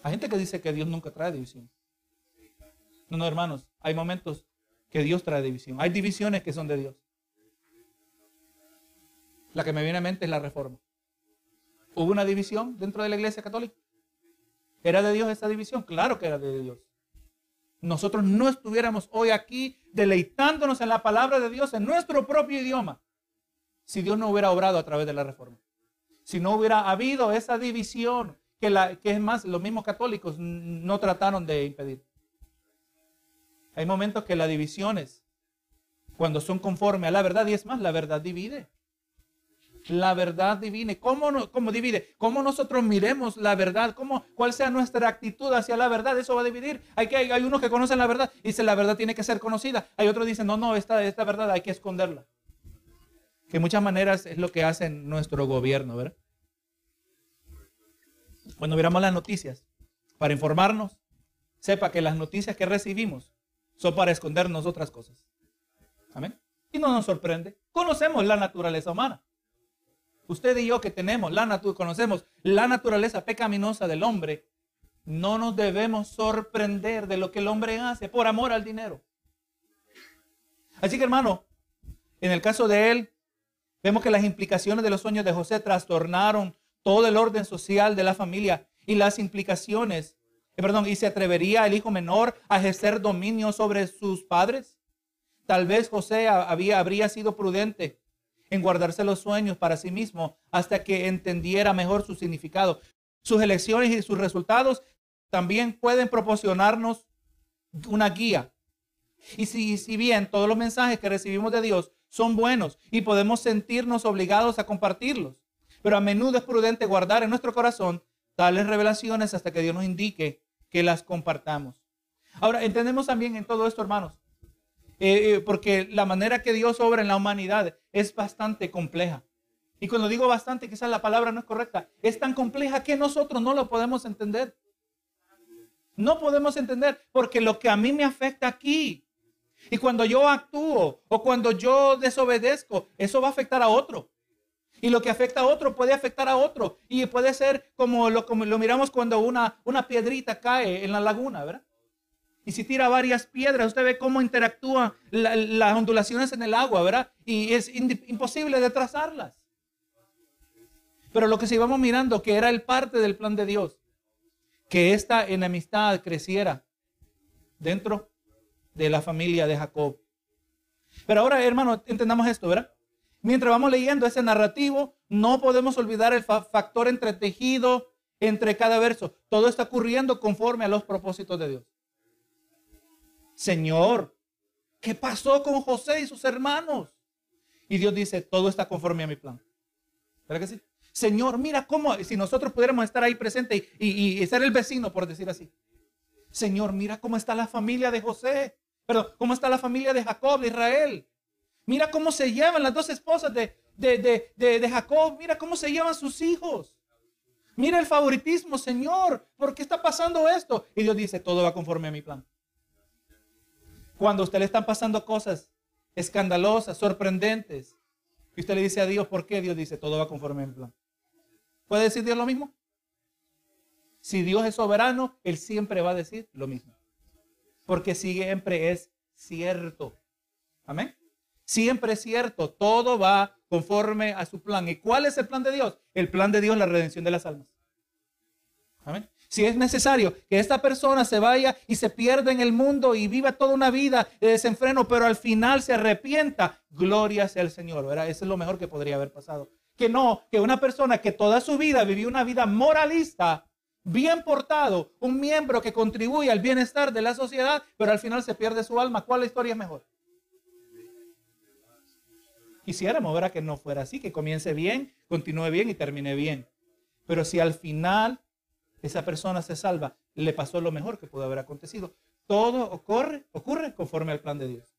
Hay gente que dice que Dios nunca trae división. No, no, hermanos, hay momentos que Dios trae división. Hay divisiones que son de Dios. La que me viene a mente es la reforma. ¿Hubo una división dentro de la iglesia católica? ¿Era de Dios esa división? Claro que era de Dios. Nosotros no estuviéramos hoy aquí deleitándonos en la palabra de Dios en nuestro propio idioma si Dios no hubiera obrado a través de la reforma. Si no hubiera habido esa división que, la, que es más, los mismos católicos no trataron de impedir. Hay momentos que las divisiones, cuando son conforme a la verdad, y es más, la verdad divide. La verdad divide. ¿Cómo, no, cómo divide? ¿Cómo nosotros miremos la verdad? ¿Cómo, ¿Cuál sea nuestra actitud hacia la verdad? Eso va a dividir. Hay, que, hay, unos que conocen la verdad y dicen la verdad tiene que ser conocida. Hay otros que dicen, no, no, esta, esta verdad hay que esconderla. Que muchas maneras es lo que hace nuestro gobierno, ¿verdad? Cuando miramos las noticias, para informarnos, sepa que las noticias que recibimos son para escondernos otras cosas. Amén. Y no nos sorprende. Conocemos la naturaleza humana. Usted y yo que tenemos la conocemos la naturaleza pecaminosa del hombre, no nos debemos sorprender de lo que el hombre hace por amor al dinero. Así que hermano, en el caso de él, vemos que las implicaciones de los sueños de José trastornaron todo el orden social de la familia y las implicaciones, eh, perdón, y se atrevería el hijo menor a ejercer dominio sobre sus padres. Tal vez José habría sido prudente en guardarse los sueños para sí mismo hasta que entendiera mejor su significado. Sus elecciones y sus resultados también pueden proporcionarnos una guía. Y si, si bien todos los mensajes que recibimos de Dios son buenos y podemos sentirnos obligados a compartirlos, pero a menudo es prudente guardar en nuestro corazón tales revelaciones hasta que Dios nos indique que las compartamos. Ahora, entendemos también en todo esto, hermanos, eh, eh, porque la manera que Dios obra en la humanidad es bastante compleja. Y cuando digo bastante, quizás la palabra no es correcta, es tan compleja que nosotros no lo podemos entender. No podemos entender, porque lo que a mí me afecta aquí, y cuando yo actúo o cuando yo desobedezco, eso va a afectar a otro. Y lo que afecta a otro puede afectar a otro. Y puede ser como lo, miramos cuando una, una piedrita cae en la laguna, ¿verdad? Y si tira varias piedras, usted ve cómo interactúan las ondulaciones en el agua, ¿verdad? Y es imposible de trazarlas. Pero lo que se íbamos mirando, que era el parte del plan de Dios, que esta enemistad creciera dentro de la familia de Jacob. Pero ahora, hermano, entendamos esto, ¿verdad? Mientras vamos leyendo ese narrativo, no podemos olvidar el factor entretejido entre cada verso. Todo está ocurriendo conforme a los propósitos de Dios. Señor, ¿qué pasó con José y sus hermanos? Y Dios dice, todo está conforme a mi plan. ¿Verdad que sí? Señor, mira cómo, si nosotros pudiéramos estar ahí presente y, ser el vecino, por decir así. Señor, mira cómo está la familia de José. Perdón, cómo está la familia de Jacob, de Israel. Mira cómo se llevan las dos esposas de, de, Jacob. Mira cómo se llevan sus hijos. Mira el favoritismo, Señor. ¿Por qué está pasando esto? Y Dios dice, todo va conforme a mi plan. Cuando a usted le están pasando cosas escandalosas, sorprendentes, y usted le dice a Dios, ¿por qué? Dios dice, todo va conforme a mi plan. ¿Puede decir Dios lo mismo? Si Dios es soberano, Él siempre va a decir lo mismo. Porque siempre es cierto. Amén Siempre es cierto, todo va conforme a su plan. ¿Y cuál es el plan de Dios? El plan de Dios es la redención de las almas. Amén. Si es necesario que esta persona se vaya y se pierda en el mundo y viva toda una vida de desenfreno, pero al final se arrepienta, gloria sea el Señor, ¿verdad? Eso es lo mejor que podría haber pasado. Que no, que una persona que toda su vida vivió una vida moralista, bien portado, un miembro que contribuye al bienestar de la sociedad, pero al final se pierde su alma. ¿Cuál historia es mejor? Quisiéramos, ¿verdad? Que no fuera así, que comience bien, continúe bien y termine bien. Pero si al final esa persona se salva, le pasó lo mejor que pudo haber acontecido. Todo ocurre, ocurre conforme al plan de Dios.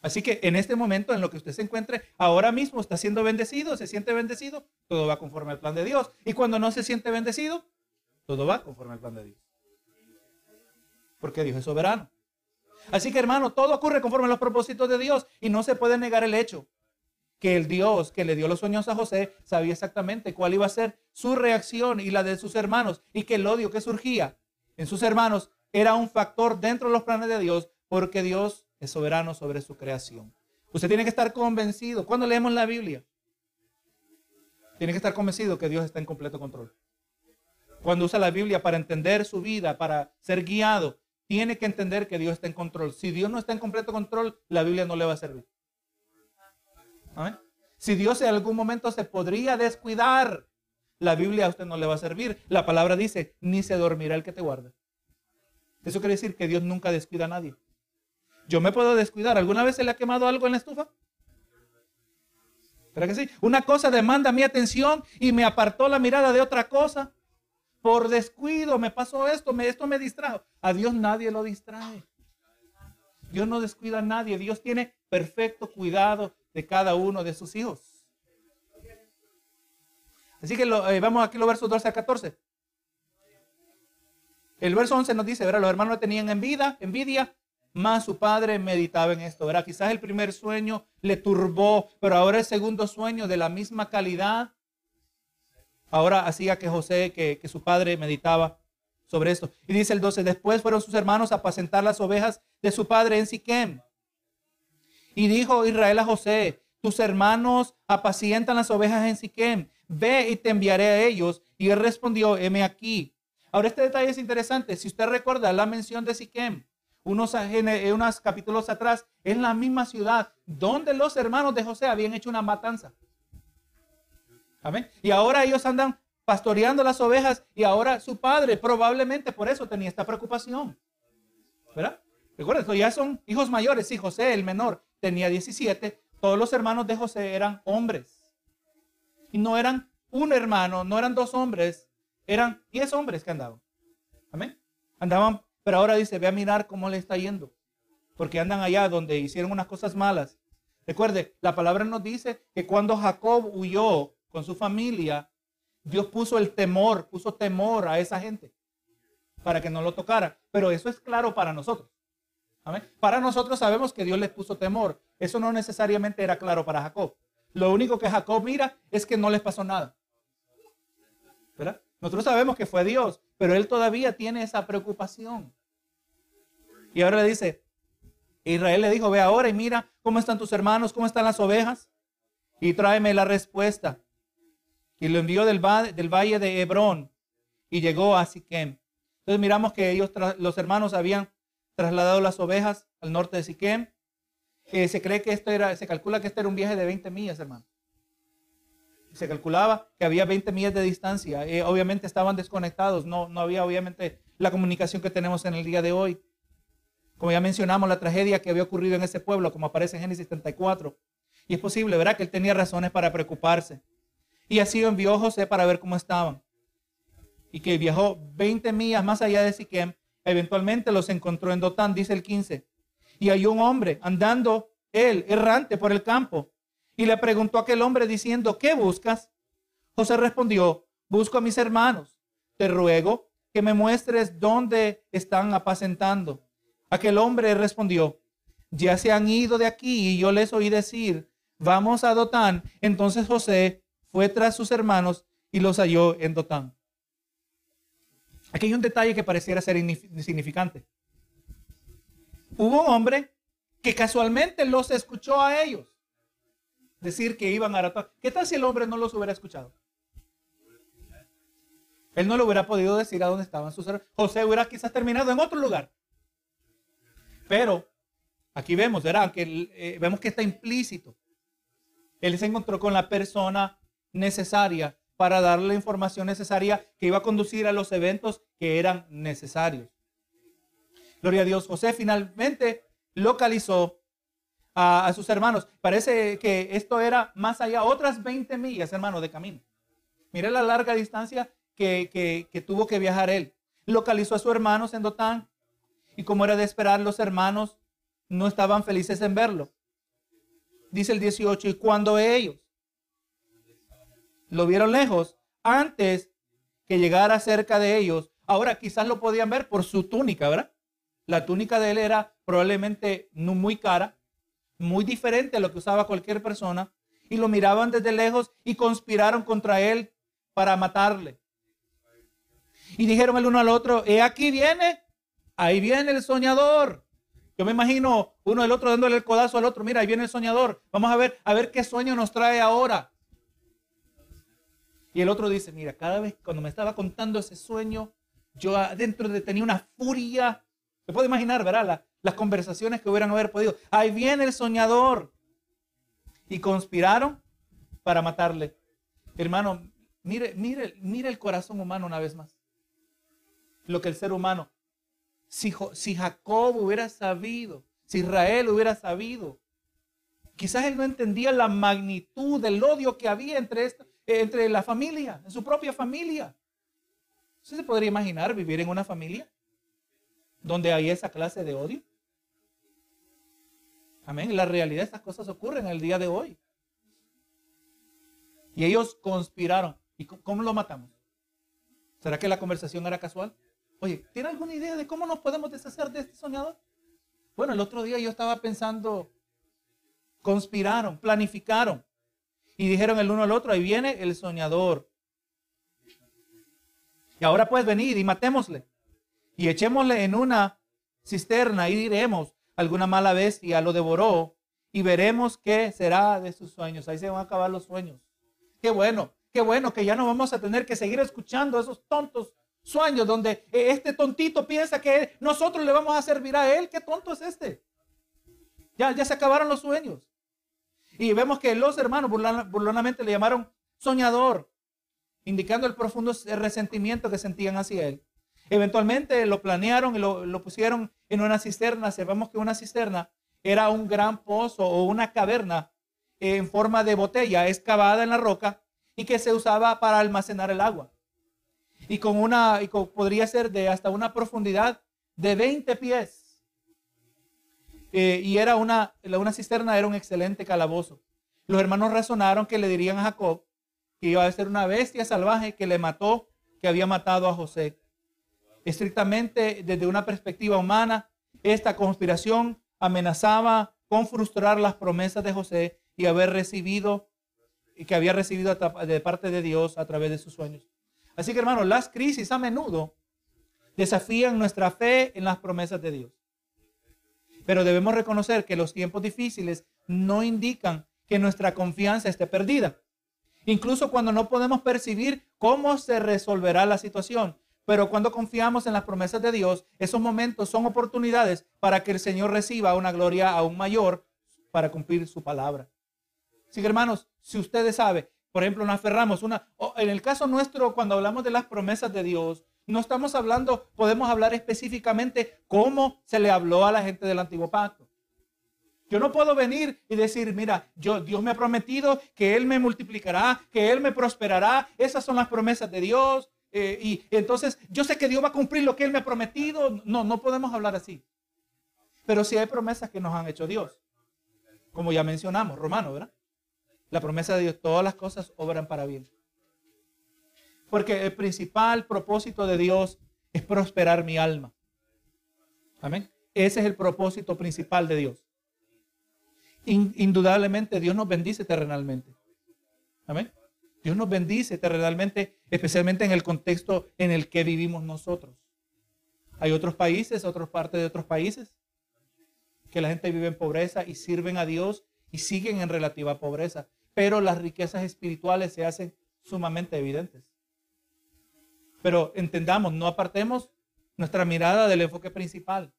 Así que en este momento, en lo que usted se encuentre, ahora mismo está siendo bendecido, se siente bendecido, todo va conforme al plan de Dios. Y cuando no se siente bendecido, todo va conforme al plan de Dios. Porque Dios es soberano. Así que hermano, todo ocurre conforme a los propósitos de Dios y no se puede negar el hecho que el Dios que le dio los sueños a José sabía exactamente cuál iba a ser su reacción y la de sus hermanos y que el odio que surgía en sus hermanos era un factor dentro de los planes de Dios porque Dios es soberano sobre su creación. Usted tiene que estar convencido. Cuando leemos la Biblia, tiene que estar convencido que Dios está en completo control. Cuando usa la Biblia para entender su vida, para ser guiado, tiene que entender que Dios está en control. Si Dios no está en completo control, la Biblia no le va a servir. Si Dios en algún momento se podría descuidar, la Biblia a usted no le va a servir. La palabra dice, ni se dormirá el que te guarda. Eso quiere decir que Dios nunca descuida a nadie. Yo me puedo descuidar. ¿Alguna vez se le ha quemado algo en la estufa? ¿Pero que sí? Una cosa demanda mi atención y me apartó la mirada de otra cosa. Por descuido me pasó esto, me, esto me distrajo. A Dios nadie lo distrae. Dios no descuida a nadie. Dios tiene perfecto cuidado de cada uno de sus hijos. Así que lo, eh, vamos aquí los versos 12 a 14. El verso 11 nos dice, ¿verdad? Los hermanos tenían envidia, envidia, más su padre meditaba en esto, ¿verdad? Quizás el primer sueño le turbó, pero ahora el segundo sueño de la misma calidad, ahora hacía que José, que, su padre meditaba sobre esto. Y dice el 12, después fueron sus hermanos a apacentar las ovejas de su padre en Siquem. Y dijo Israel a José, tus hermanos apacientan las ovejas en Siquem, ve y te enviaré a ellos. Y él respondió, heme aquí. Ahora este detalle es interesante. Si usted recuerda la mención de Siquem, unos, unos capítulos atrás, es la misma ciudad donde los hermanos de José habían hecho una matanza. Amén. Y ahora ellos andan pastoreando las ovejas y ahora su padre probablemente por eso tenía esta preocupación. ¿Verdad? Recuerden, ya son hijos mayores. Sí, José, el menor, tenía 17. Todos los hermanos de José eran hombres. Y no eran un hermano, no eran dos hombres, eran 10 hombres que andaban. Amén. Andaban, pero ahora dice, ve a mirar cómo le está yendo. Porque andan allá donde hicieron unas cosas malas. Recuerde, la palabra nos dice que cuando Jacob huyó con su familia, Dios puso el temor, puso temor a esa gente para que no lo tocara. Pero eso es claro para nosotros. Para nosotros sabemos que Dios les puso temor. Eso no necesariamente era claro para Jacob. Lo único que Jacob mira es que no les pasó nada. Nosotros sabemos que fue Dios, pero él todavía tiene esa preocupación. Y ahora le dice, Israel le dijo, ve ahora y mira cómo están tus hermanos, cómo están las ovejas, y tráeme la respuesta. Y lo envió del, valle de Hebrón y llegó a Siquem. Entonces miramos que ellos, los hermanos, habían trasladado las ovejas al norte de Siquem. se cree que esto era, se calcula que este era un viaje de 20 millas, hermano. Se calculaba que había 20 millas de distancia. Eh, obviamente estaban desconectados, no, no había obviamente la comunicación que tenemos en el día de hoy. Como ya mencionamos, la tragedia que había ocurrido en ese pueblo, como aparece en Génesis 34. Y es posible, ¿verdad? Que él tenía razones para preocuparse. Y así envió José para ver cómo estaban. Y que viajó 20 millas más allá de Siquem Eventualmente los encontró en Dotán, dice el 15. Y hay un hombre andando, él, errante por el campo. Y le preguntó a aquel hombre diciendo, ¿qué buscas? José respondió, busco a mis hermanos. Te ruego que me muestres dónde están apacentando. Aquel hombre respondió, ya se han ido de aquí y yo les oí decir, vamos a Dotán. Entonces José fue tras sus hermanos y los halló en Dotán. Aquí hay un detalle que pareciera ser insignificante. Hubo un hombre que casualmente los escuchó a ellos decir que iban a Aratoa. ¿Qué tal si el hombre no los hubiera escuchado? Él no le hubiera podido decir a dónde estaban sus hermanos. José hubiera quizás terminado en otro lugar. Pero aquí vemos, ¿verdad? Que eh, vemos que está implícito. Él se encontró con la persona necesaria para darle la información necesaria que iba a conducir a los eventos que eran necesarios. Gloria a Dios. José finalmente localizó a, sus hermanos. Parece que esto era más allá, otras 20 millas, hermano, de camino. Mire la larga distancia que, que, tuvo que viajar él. Localizó a sus hermanos en Dotán y como era de esperar, los hermanos no estaban felices en verlo. Dice el 18, y cuando ellos lo vieron lejos, antes que llegara cerca de ellos, ahora quizás lo podían ver por su túnica, ¿verdad? La túnica de él era probablemente no muy cara, muy diferente a lo que usaba cualquier persona, y lo miraban desde lejos y conspiraron contra él para matarle. Y dijeron el uno al otro, he aquí viene, ahí viene el soñador. Yo me imagino uno del otro dándole el codazo al otro, mira, ahí viene el soñador, vamos a ver, a ver qué sueño nos trae ahora. Y el otro dice, mira, cada vez cuando me estaba contando ese sueño, yo adentro de, tenía una furia. Se puede imaginar, ¿verdad? las conversaciones que hubieran haber podido. Ahí viene el soñador. Y conspiraron para matarle. Hermano, mire, mire, mire el corazón humano una vez más. Lo que el ser humano, si, si Jacob hubiera sabido, si Israel hubiera sabido, quizás él no entendía la magnitud del odio que había entre, entre la familia, en su propia familia. ¿Usted se podría imaginar vivir en una familia donde hay esa clase de odio? Amén. La realidad, estas cosas ocurren el día de hoy. Y ellos conspiraron. ¿Y cómo lo matamos? ¿Será que la conversación era casual? Oye, ¿tiene alguna idea de cómo nos podemos deshacer de este soñador? Bueno, el otro día yo estaba pensando, conspiraron, planificaron y dijeron el uno al otro, ahí viene el soñador. Y ahora puedes venir y matémosle. Y echémosle en una cisterna y diremos, alguna mala bestia lo devoró y veremos qué será de sus sueños. Ahí se van a acabar los sueños. Qué bueno, qué bueno que ya no vamos a tener que seguir escuchando esos tontos sueños donde este tontito piensa que nosotros le vamos a servir a él. Qué tonto es este. Ya, ya se acabaron los sueños. Y vemos que los hermanos burlonamente le llamaron soñador, indicando el profundo resentimiento que sentían hacia él. Eventualmente lo planearon y lo, pusieron en una cisterna. Sabemos que una cisterna era un gran pozo o una caverna en forma de botella excavada en la roca y que se usaba para almacenar el agua. Y con una, y podría ser de hasta una profundidad de 20 pies. Eh, y era una, una cisterna era un excelente calabozo. Los hermanos razonaron que le dirían a Jacob que iba a ser una bestia salvaje que le mató, que había matado a José. Estrictamente desde una perspectiva humana, esta conspiración amenazaba con frustrar las promesas de José y haber recibido que había recibido de parte de Dios a través de sus sueños. Así que hermanos, las crisis a menudo desafían nuestra fe en las promesas de Dios. Pero debemos reconocer que los tiempos difíciles no indican que nuestra confianza esté perdida. Incluso cuando no podemos percibir cómo se resolverá la situación, pero cuando confiamos en las promesas de Dios, esos momentos son oportunidades para que el Señor reciba una gloria aún mayor para cumplir su palabra. Así que hermanos, si ustedes saben, por ejemplo, nos aferramos una, en el caso nuestro, cuando hablamos de las promesas de Dios, no estamos hablando, podemos hablar específicamente cómo se le habló a la gente del antiguo pacto. Yo no puedo venir y decir, mira, yo, Dios me ha prometido que Él me multiplicará, que Él me prosperará. Esas son las promesas de Dios. Eh, y entonces yo sé que Dios va a cumplir lo que Él me ha prometido. No, no podemos hablar así. Pero sí hay promesas que nos han hecho Dios. Como ya mencionamos, Romano, ¿verdad? La promesa de Dios, todas las cosas obran para bien. Porque el principal propósito de Dios es prosperar mi alma. Amén. Ese es el propósito principal de Dios. indudablemente Dios nos bendice terrenalmente. Amén. Dios nos bendice terrenalmente, especialmente en el contexto en el que vivimos nosotros. Hay otros países, otras partes de otros países que la gente vive en pobreza y sirven a Dios y siguen en relativa pobreza. Pero las riquezas espirituales se hacen sumamente evidentes. Pero entendamos, no apartemos nuestra mirada del enfoque principal.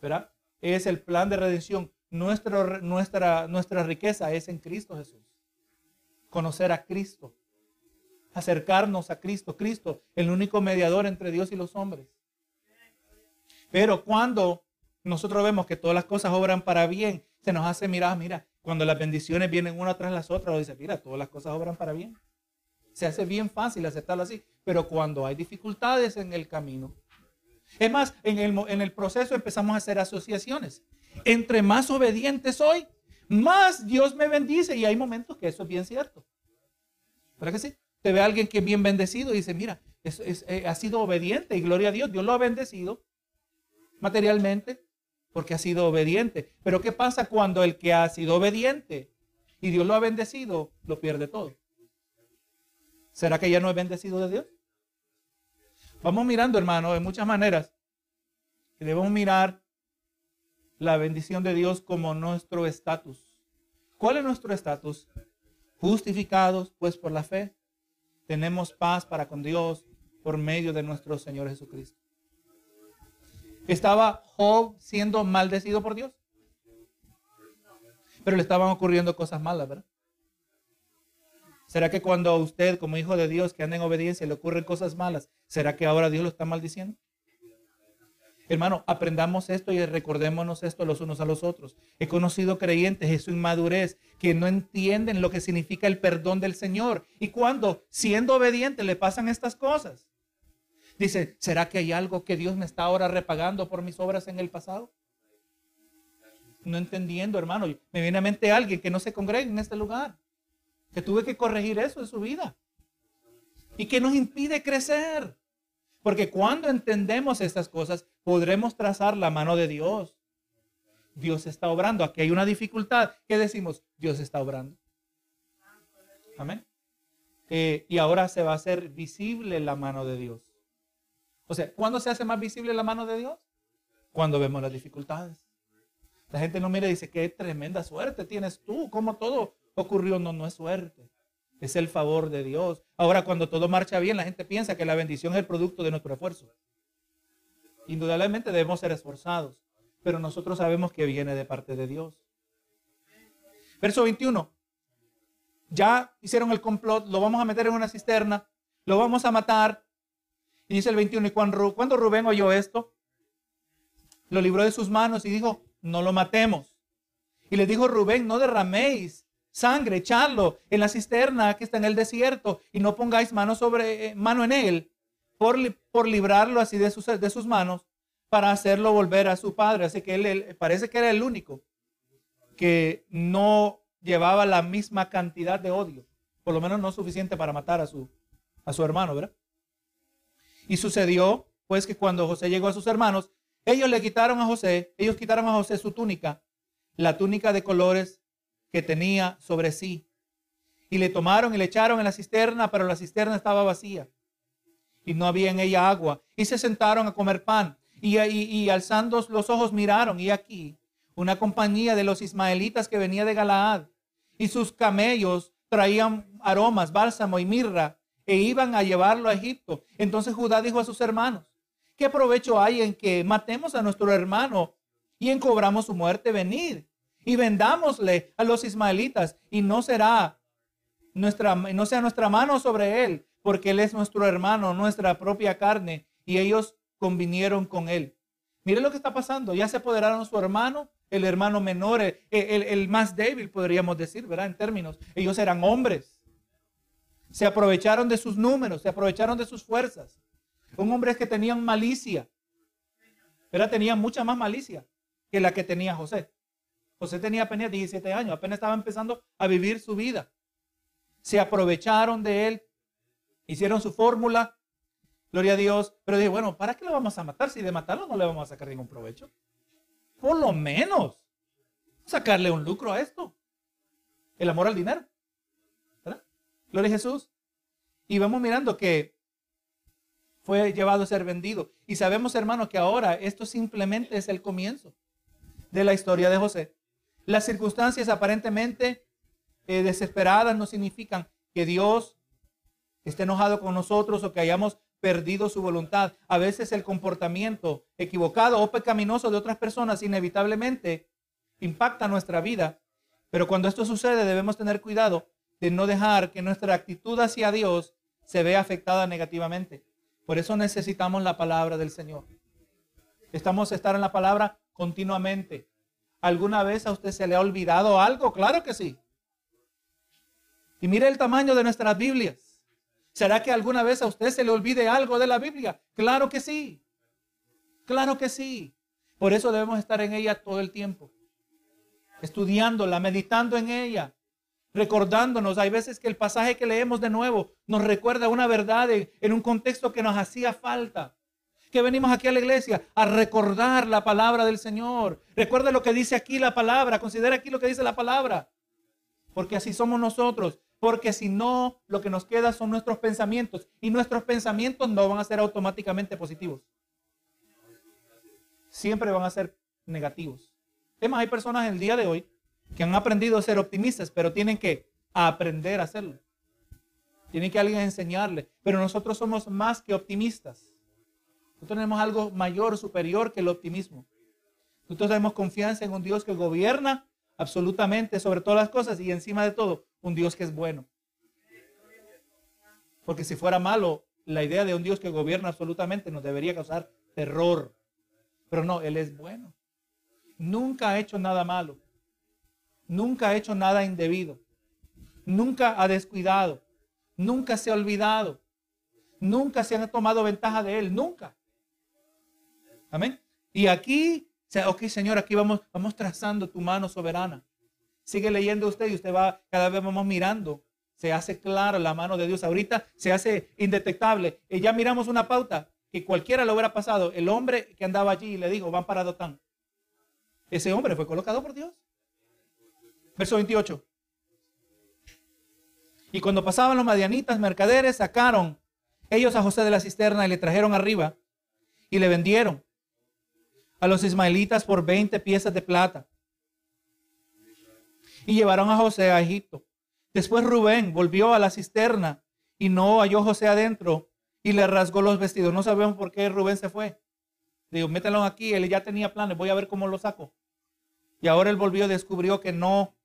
¿Verdad? Es el plan de redención. Nuestro, nuestra, nuestra riqueza es en Cristo Jesús. Conocer a Cristo. Acercarnos a Cristo. Cristo, el único mediador entre Dios y los hombres. Pero cuando nosotros vemos que todas las cosas obran para bien, se nos hace mirar, mira, cuando las bendiciones vienen una tras las otras, lo dice, mira, todas las cosas obran para bien. Se hace bien fácil aceptarlo así, pero cuando hay dificultades en el camino, es más, en el, en el proceso empezamos a hacer asociaciones. Entre más obediente soy, más Dios me bendice y hay momentos que eso es bien cierto. ¿Verdad que sí? Te ve alguien que es bien bendecido y dice, mira, eh, ha sido obediente y gloria a Dios, Dios lo ha bendecido materialmente porque ha sido obediente. Pero ¿qué pasa cuando el que ha sido obediente y Dios lo ha bendecido, lo pierde todo? ¿Será que ya no es bendecido de Dios? Vamos mirando, hermano, de muchas maneras. Debemos mirar la bendición de Dios como nuestro estatus. ¿Cuál es nuestro estatus? Justificados, pues, por la fe. Tenemos paz para con Dios por medio de nuestro Señor Jesucristo. ¿Estaba Job siendo maldecido por Dios? Pero le estaban ocurriendo cosas malas, ¿verdad? ¿Será que cuando a usted, como hijo de Dios, que anda en obediencia, le ocurren cosas malas, ¿será que ahora Dios lo está maldiciendo? Hermano, aprendamos esto y recordémonos esto los unos a los otros. He conocido creyentes en su inmadurez que no entienden lo que significa el perdón del Señor. Y cuando, siendo obediente, le pasan estas cosas. Dice, ¿será que hay algo que Dios me está ahora repagando por mis obras en el pasado? No entendiendo, hermano. Me viene a mente alguien que no se congrega en este lugar que tuve que corregir eso en su vida y que nos impide crecer. Porque cuando entendemos estas cosas, podremos trazar la mano de Dios. Dios está obrando. Aquí hay una dificultad. ¿Qué decimos? Dios está obrando. Amén. Eh, y ahora se va a hacer visible la mano de Dios. O sea, ¿cuándo se hace más visible la mano de Dios? Cuando vemos las dificultades. La gente no mira y dice, qué tremenda suerte tienes tú, como todo ocurrió, no, no es suerte. Es el favor de Dios. Ahora, cuando todo marcha bien, la gente piensa que la bendición es el producto de nuestro esfuerzo. Indudablemente debemos ser esforzados, pero nosotros sabemos que viene de parte de Dios. Verso 21. Ya hicieron el complot, lo vamos a meter en una cisterna, lo vamos a matar. Y dice el 21, y cuando, Rubén oyó esto, lo libró de sus manos y dijo, no lo matemos. Y le dijo Rubén, no derraméis sangre, echarlo en la cisterna que está en el desierto y no pongáis mano sobre eh, mano en él por, por librarlo así de sus, de sus manos para hacerlo volver a su padre. Así que él, parece que era el único que no llevaba la misma cantidad de odio, por lo menos no suficiente para matar a su, a su hermano, ¿verdad? Y sucedió pues que cuando José llegó a sus hermanos, ellos le quitaron a José, ellos quitaron a José su túnica, la túnica de colores que tenía sobre sí. Y le tomaron y le echaron en la cisterna, pero la cisterna estaba vacía. Y no había en ella agua. Y se sentaron a comer pan. Y, y, alzando los ojos miraron, y aquí una compañía de los ismaelitas que venía de Galaad. Y sus camellos traían aromas, bálsamo y mirra, e iban a llevarlo a Egipto. Entonces Judá dijo a sus hermanos, ¿qué provecho hay en que matemos a nuestro hermano y en cobramos su muerte? Venid y vendámosle a los ismaelitas y no será nuestra, no sea nuestra mano sobre él, porque él es nuestro hermano, nuestra propia carne, y ellos convinieron con él. Mire lo que está pasando, ya se apoderaron su hermano, el hermano menor, el, el más débil, podríamos decir, ¿verdad? En términos, ellos eran hombres. Se aprovecharon de sus números, se aprovecharon de sus fuerzas. Un hombre que tenían malicia, pero tenía mucha más malicia que la que tenía José. José tenía apenas 17 años, apenas estaba empezando a vivir su vida. Se aprovecharon de él, hicieron su fórmula, gloria a Dios, pero dije, bueno, ¿para qué lo vamos a matar? Si de matarlo no le vamos a sacar ningún provecho. Por lo menos, sacarle un lucro a esto. El amor al dinero. ¿verdad? Gloria a Jesús. Y vamos mirando que fue llevado a ser vendido. Y sabemos, hermanos, que ahora esto simplemente es el comienzo. de la historia de José. Las circunstancias aparentemente eh, desesperadas no significan que Dios esté enojado con nosotros o que hayamos perdido su voluntad. A veces el comportamiento equivocado o pecaminoso de otras personas inevitablemente impacta nuestra vida. Pero cuando esto sucede debemos tener cuidado de no dejar que nuestra actitud hacia Dios se vea afectada negativamente. Por eso necesitamos la palabra del Señor. Estamos a estar en la palabra continuamente. ¿Alguna vez a usted se le ha olvidado algo? Claro que sí. Y mire el tamaño de nuestras Biblias. ¿Será que alguna vez a usted se le olvide algo de la Biblia? Claro que sí. Claro que sí. Por eso debemos estar en ella todo el tiempo. Estudiándola, meditando en ella, recordándonos. Hay veces que el pasaje que leemos de nuevo nos recuerda una verdad en un contexto que nos hacía falta que venimos aquí a la iglesia a recordar la palabra del Señor. Recuerda lo que dice aquí la palabra, considera aquí lo que dice la palabra. Porque así somos nosotros. Porque si no, lo que nos queda son nuestros pensamientos. Y nuestros pensamientos no van a ser automáticamente positivos. Siempre van a ser negativos. Es más, hay personas en el día de hoy que han aprendido a ser optimistas, pero tienen que aprender a hacerlo. Tienen que alguien enseñarle. Pero nosotros somos más que optimistas. Nosotros tenemos algo mayor, superior que el optimismo. Nosotros tenemos confianza en un Dios que gobierna absolutamente sobre todas las cosas y encima de todo, un Dios que es bueno. Porque si fuera malo, la idea de un Dios que gobierna absolutamente nos debería causar terror. Pero no, Él es bueno. Nunca ha hecho nada malo. Nunca ha hecho nada indebido. Nunca ha descuidado. Nunca se ha olvidado. Nunca se han tomado ventaja de Él. Nunca. Amén. Y aquí, ok, Señor, aquí vamos, vamos trazando tu mano soberana. Sigue leyendo usted y usted va, cada vez vamos mirando. Se hace clara la mano de Dios. Ahorita se hace indetectable. Y ya miramos una pauta que cualquiera lo hubiera pasado. El hombre que andaba allí y le dijo, van para Dotán. Ese hombre fue colocado por Dios. Verso 28. Y cuando pasaban los madianitas mercaderes, sacaron ellos a José de la cisterna y le trajeron arriba y le vendieron a los ismaelitas por 20 piezas de plata. Y llevaron a José a Egipto. Después Rubén volvió a la cisterna y no halló José adentro y le rasgó los vestidos. No sabemos por qué Rubén se fue. Digo, mételo aquí, él ya tenía planes, voy a ver cómo lo saco. Y ahora él volvió, descubrió que no,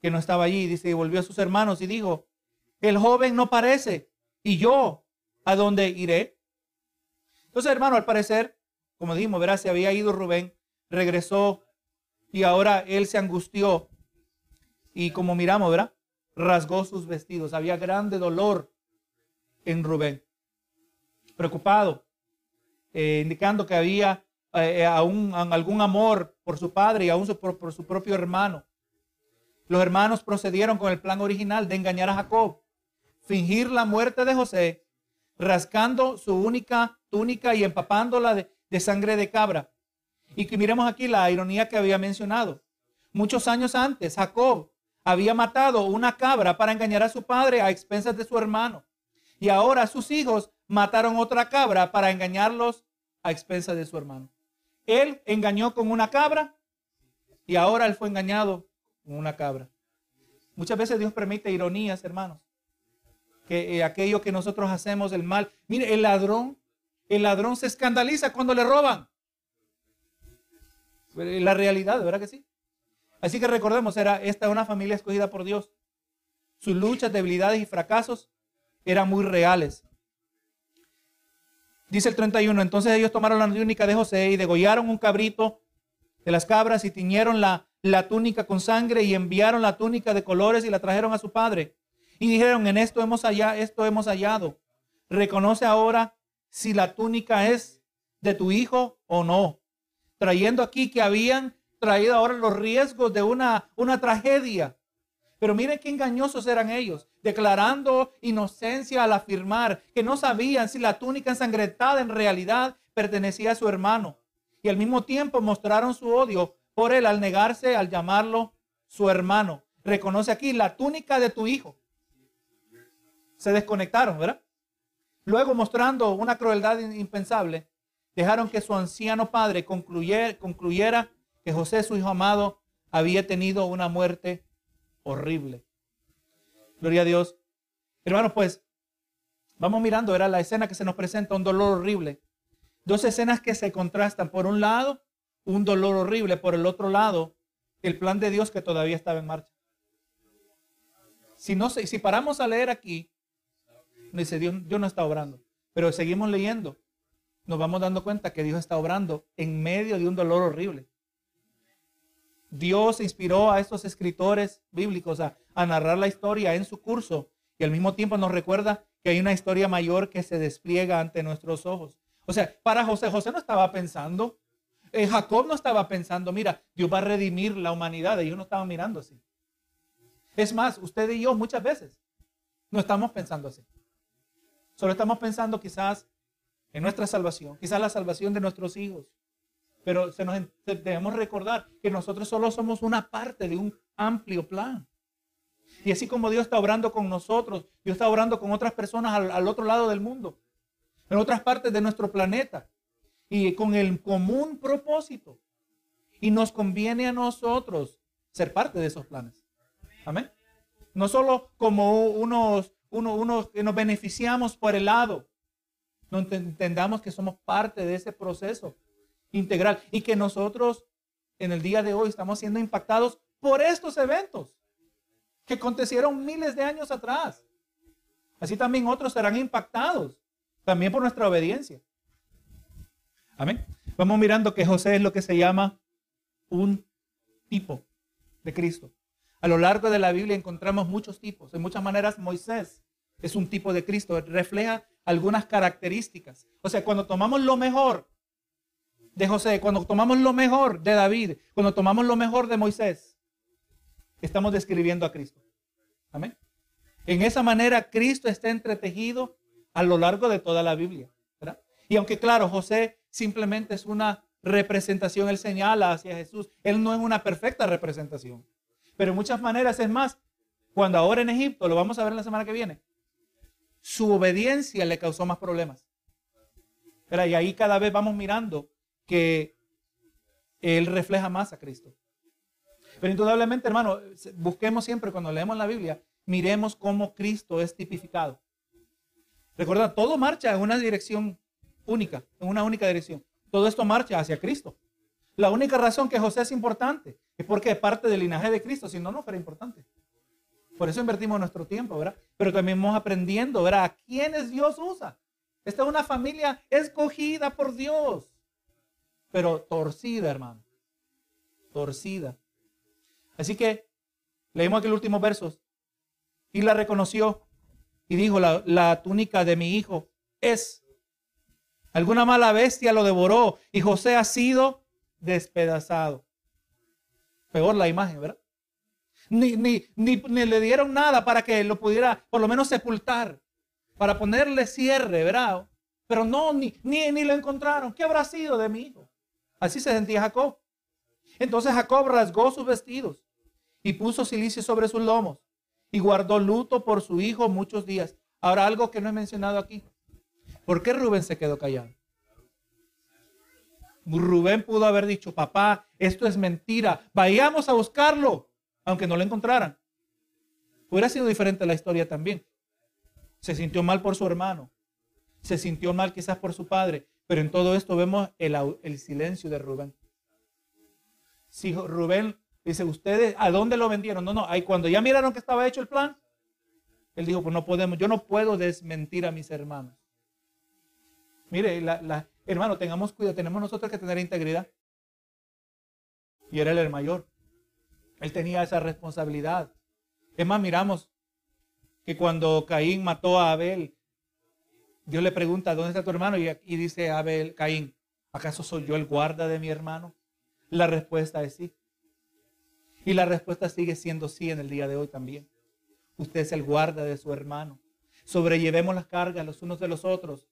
que no estaba allí. Dice, y volvió a sus hermanos y dijo, el joven no parece. ¿Y yo a dónde iré? Entonces, hermano, al parecer, como dijimos, verá, se había ido Rubén, regresó y ahora él se angustió. Y como miramos, ¿verdad? Rasgó sus vestidos. Había grande dolor en Rubén. Preocupado, eh, indicando que había eh, aún algún amor por su padre y aún por, por su propio hermano. Los hermanos procedieron con el plan original de engañar a Jacob, fingir la muerte de José, rascando su única túnica y empapándola de, de sangre de cabra. Y que miremos aquí la ironía que había mencionado. Muchos años antes, Jacob había matado una cabra para engañar a su padre a expensas de su hermano. Y ahora sus hijos mataron otra cabra para engañarlos a expensas de su hermano. Él engañó con una cabra y ahora él fue engañado con una cabra. Muchas veces Dios permite ironías, hermanos. Que eh, aquello que nosotros hacemos, el mal. Mire, el ladrón el ladrón se escandaliza cuando le roban. La realidad, ¿verdad que sí? Así que recordemos, era esta una familia escogida por Dios. Sus luchas, debilidades y fracasos eran muy reales. Dice el 31, entonces ellos tomaron la túnica de José y degollaron un cabrito de las cabras y tiñeron la, la túnica con sangre y enviaron la túnica de colores y la trajeron a su padre. Y dijeron, en esto hemos hallado, esto hemos hallado. Reconoce ahora si la túnica es de tu hijo o no. Trayendo aquí que habían traído ahora los riesgos de una, una tragedia. Pero miren qué engañosos eran ellos, declarando inocencia al afirmar que no sabían si la túnica ensangrentada en realidad pertenecía a su hermano. Y al mismo tiempo mostraron su odio por él al negarse al llamarlo su hermano. Reconoce aquí la túnica de tu hijo. Se desconectaron, ¿verdad? Luego, mostrando una crueldad impensable, dejaron que su anciano padre concluyera, concluyera que José, su hijo amado, había tenido una muerte horrible. Gloria a Dios. Hermanos, pues, vamos mirando, era la escena que se nos presenta, un dolor horrible. Dos escenas que se contrastan. Por un lado, un dolor horrible. Por el otro lado, el plan de Dios que todavía estaba en marcha. Si, no, si paramos a leer aquí, dice Dios, no está obrando. Pero seguimos leyendo. Nos vamos dando cuenta que Dios está obrando en medio de un dolor horrible. Dios inspiró a estos escritores bíblicos a, a, narrar la historia en su curso y al mismo tiempo nos recuerda que hay una historia mayor que se despliega ante nuestros ojos. O sea, para José, José no estaba pensando, eh, Jacob no estaba pensando, mira, Dios va a redimir la humanidad, ellos no estaban mirando así. Es más, usted y yo muchas veces no estamos pensando así. Solo estamos pensando quizás en nuestra salvación, quizás la salvación de nuestros hijos. Pero se nos, debemos recordar que nosotros solo somos una parte de un amplio plan. Y así como Dios está obrando con nosotros, Dios está obrando con otras personas al, al otro lado del mundo, en otras partes de nuestro planeta, y con el común propósito. Y nos conviene a nosotros ser parte de esos planes. Amén. No solo como unos, unos que nos beneficiamos por el lado, no entendamos que somos parte de ese proceso integral y que nosotros en el día de hoy estamos siendo impactados por estos eventos que acontecieron miles de años atrás. Así también otros serán impactados también por nuestra obediencia. Amén. Vamos mirando que José es lo que se llama un tipo de Cristo. A lo largo de la Biblia encontramos muchos tipos. En muchas maneras Moisés es un tipo de Cristo. Refleja algunas características. O sea, cuando tomamos lo mejor de José, cuando tomamos lo mejor de David, cuando tomamos lo mejor de Moisés, estamos describiendo a Cristo. Amén. En esa manera Cristo está entretejido a lo largo de toda la Biblia. Y aunque claro, José simplemente es una representación, él señala hacia Jesús. Él no es una perfecta representación. Pero en muchas maneras es más, cuando ahora en Egipto, lo vamos a ver la semana que viene, su obediencia le causó más problemas. Pero y ahí cada vez vamos mirando que él refleja más a Cristo. Pero indudablemente, hermano, busquemos siempre cuando leemos la Biblia, miremos cómo Cristo es tipificado. Recuerda, todo marcha en una dirección única, en una única dirección. Todo esto marcha hacia Cristo. La única razón que José es importante es porque es parte del linaje de Cristo, si no, no fuera importante. Por eso invertimos nuestro tiempo, ¿verdad? Pero también vamos aprendiendo, ¿verdad? A quiénes Dios usa. Esta es una familia escogida por Dios, pero torcida, hermano. Torcida. Así que leímos aquí los últimos versos. Y la reconoció y dijo, la túnica de mi hijo es. Alguna mala bestia lo devoró y José ha sido despedazado. Peor la imagen, ¿verdad? Ni, ni, ni, le dieron nada para que lo pudiera por lo menos sepultar, para ponerle cierre, ¿verdad? Pero no, ni, ni, ni lo encontraron. ¿Qué habrá sido de mi hijo? Así se sentía Jacob. Entonces Jacob rasgó sus vestidos y puso silicio sobre sus lomos y guardó luto por su hijo muchos días. Ahora algo que no he mencionado aquí. ¿Por qué Rubén se quedó callado? Rubén pudo haber dicho, papá, esto es mentira, vayamos a buscarlo aunque no lo encontraran. Hubiera sido diferente la historia también. Se sintió mal por su hermano, se sintió mal quizás por su padre, pero en todo esto vemos el, silencio de Rubén. Si Rubén dice, ¿ustedes a dónde lo vendieron? No, no, ahí cuando ya miraron que estaba hecho el plan, él dijo, pues no podemos, yo no puedo desmentir a mis hermanos. Mire, la, hermano, tengamos cuidado, tenemos nosotros que tener integridad. Y era el mayor. Él tenía esa responsabilidad. Es más, miramos que cuando Caín mató a Abel, Dios le pregunta, ¿dónde está tu hermano? Y, y dice Abel, Caín, ¿acaso soy yo el guarda de mi hermano? La respuesta es sí. Y la respuesta sigue siendo sí en el día de hoy también. Usted es el guarda de su hermano. Sobrellevemos las cargas los unos de los otros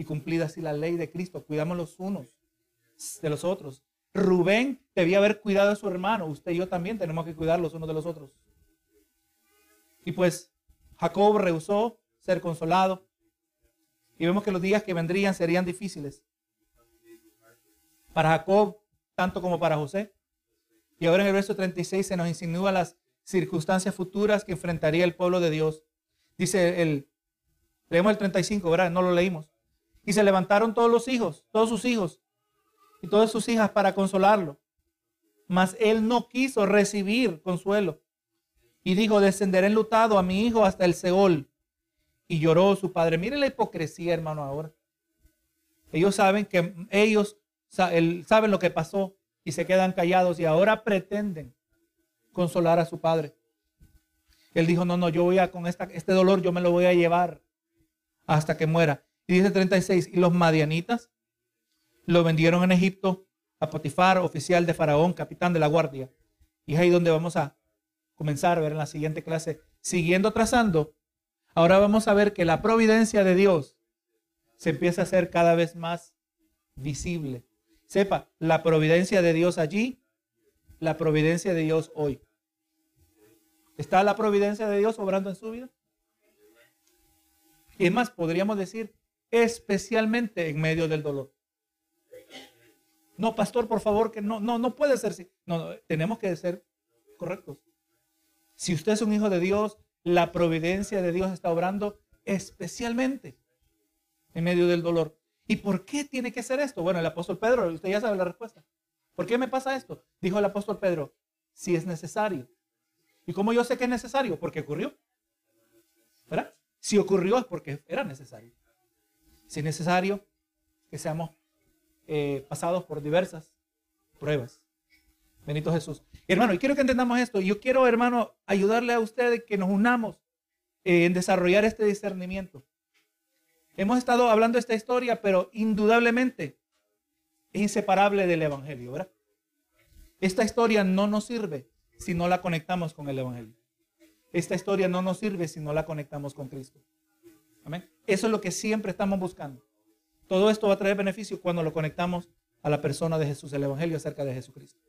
y cumplida así la ley de Cristo. Cuidamos los unos de los otros. Rubén debía haber cuidado a su hermano. Usted y yo también tenemos que cuidar los unos de los otros. Y pues Jacob rehusó ser consolado. Y vemos que los días que vendrían serían difíciles. Para Jacob, tanto como para José. Y ahora en el verso 36 se nos insinúa las circunstancias futuras que enfrentaría el pueblo de Dios. Dice el, leemos el 35, ¿verdad? No lo leímos. Y se levantaron todos los hijos, todos sus hijos y todas sus hijas para consolarlo. Mas él no quiso recibir consuelo. Y dijo, descenderé enlutado a mi hijo hasta el Seol. Y lloró su padre. Mire la hipocresía, hermano, ahora. Ellos saben que ellos saben lo que pasó y se quedan callados y ahora pretenden consolar a su padre. Él dijo, no, no, yo voy a, con esta, este dolor yo me lo voy a llevar hasta que muera. Y dice 36, y los madianitas lo vendieron en Egipto a Potifar, oficial de Faraón, capitán de la guardia. Y es ahí donde vamos a comenzar a ver en la siguiente clase. Siguiendo trazando, ahora vamos a ver que la providencia de Dios se empieza a hacer cada vez más visible. Sepa, la providencia de Dios allí, la providencia de Dios hoy. ¿Está la providencia de Dios obrando en su vida? Y más, podríamos decir, especialmente en medio del dolor. No, pastor, por favor, que no, no, no puede ser. No, no, tenemos que ser correctos. Si usted es un hijo de Dios, la providencia de Dios está obrando especialmente en medio del dolor. ¿Y por qué tiene que ser esto? Bueno, el apóstol Pedro, usted ya sabe la respuesta. ¿Por qué me pasa esto? Dijo el apóstol Pedro, si es necesario. ¿Y cómo yo sé que es necesario? Porque ocurrió. ¿Verdad? Si ocurrió es porque era necesario. Si es necesario que seamos eh, pasados por diversas pruebas. Benito Jesús. hermano, y quiero que entendamos esto. Yo quiero, hermano, ayudarle a ustedes que nos unamos eh, en desarrollar este discernimiento. Hemos estado hablando de esta historia, pero indudablemente es inseparable del Evangelio, ¿verdad? Esta historia no nos sirve si no la conectamos con el Evangelio. Esta historia no nos sirve si no la conectamos con Cristo. Eso es lo que siempre estamos buscando. Todo esto va a traer beneficio cuando lo conectamos a la persona de Jesús, el Evangelio acerca de Jesucristo.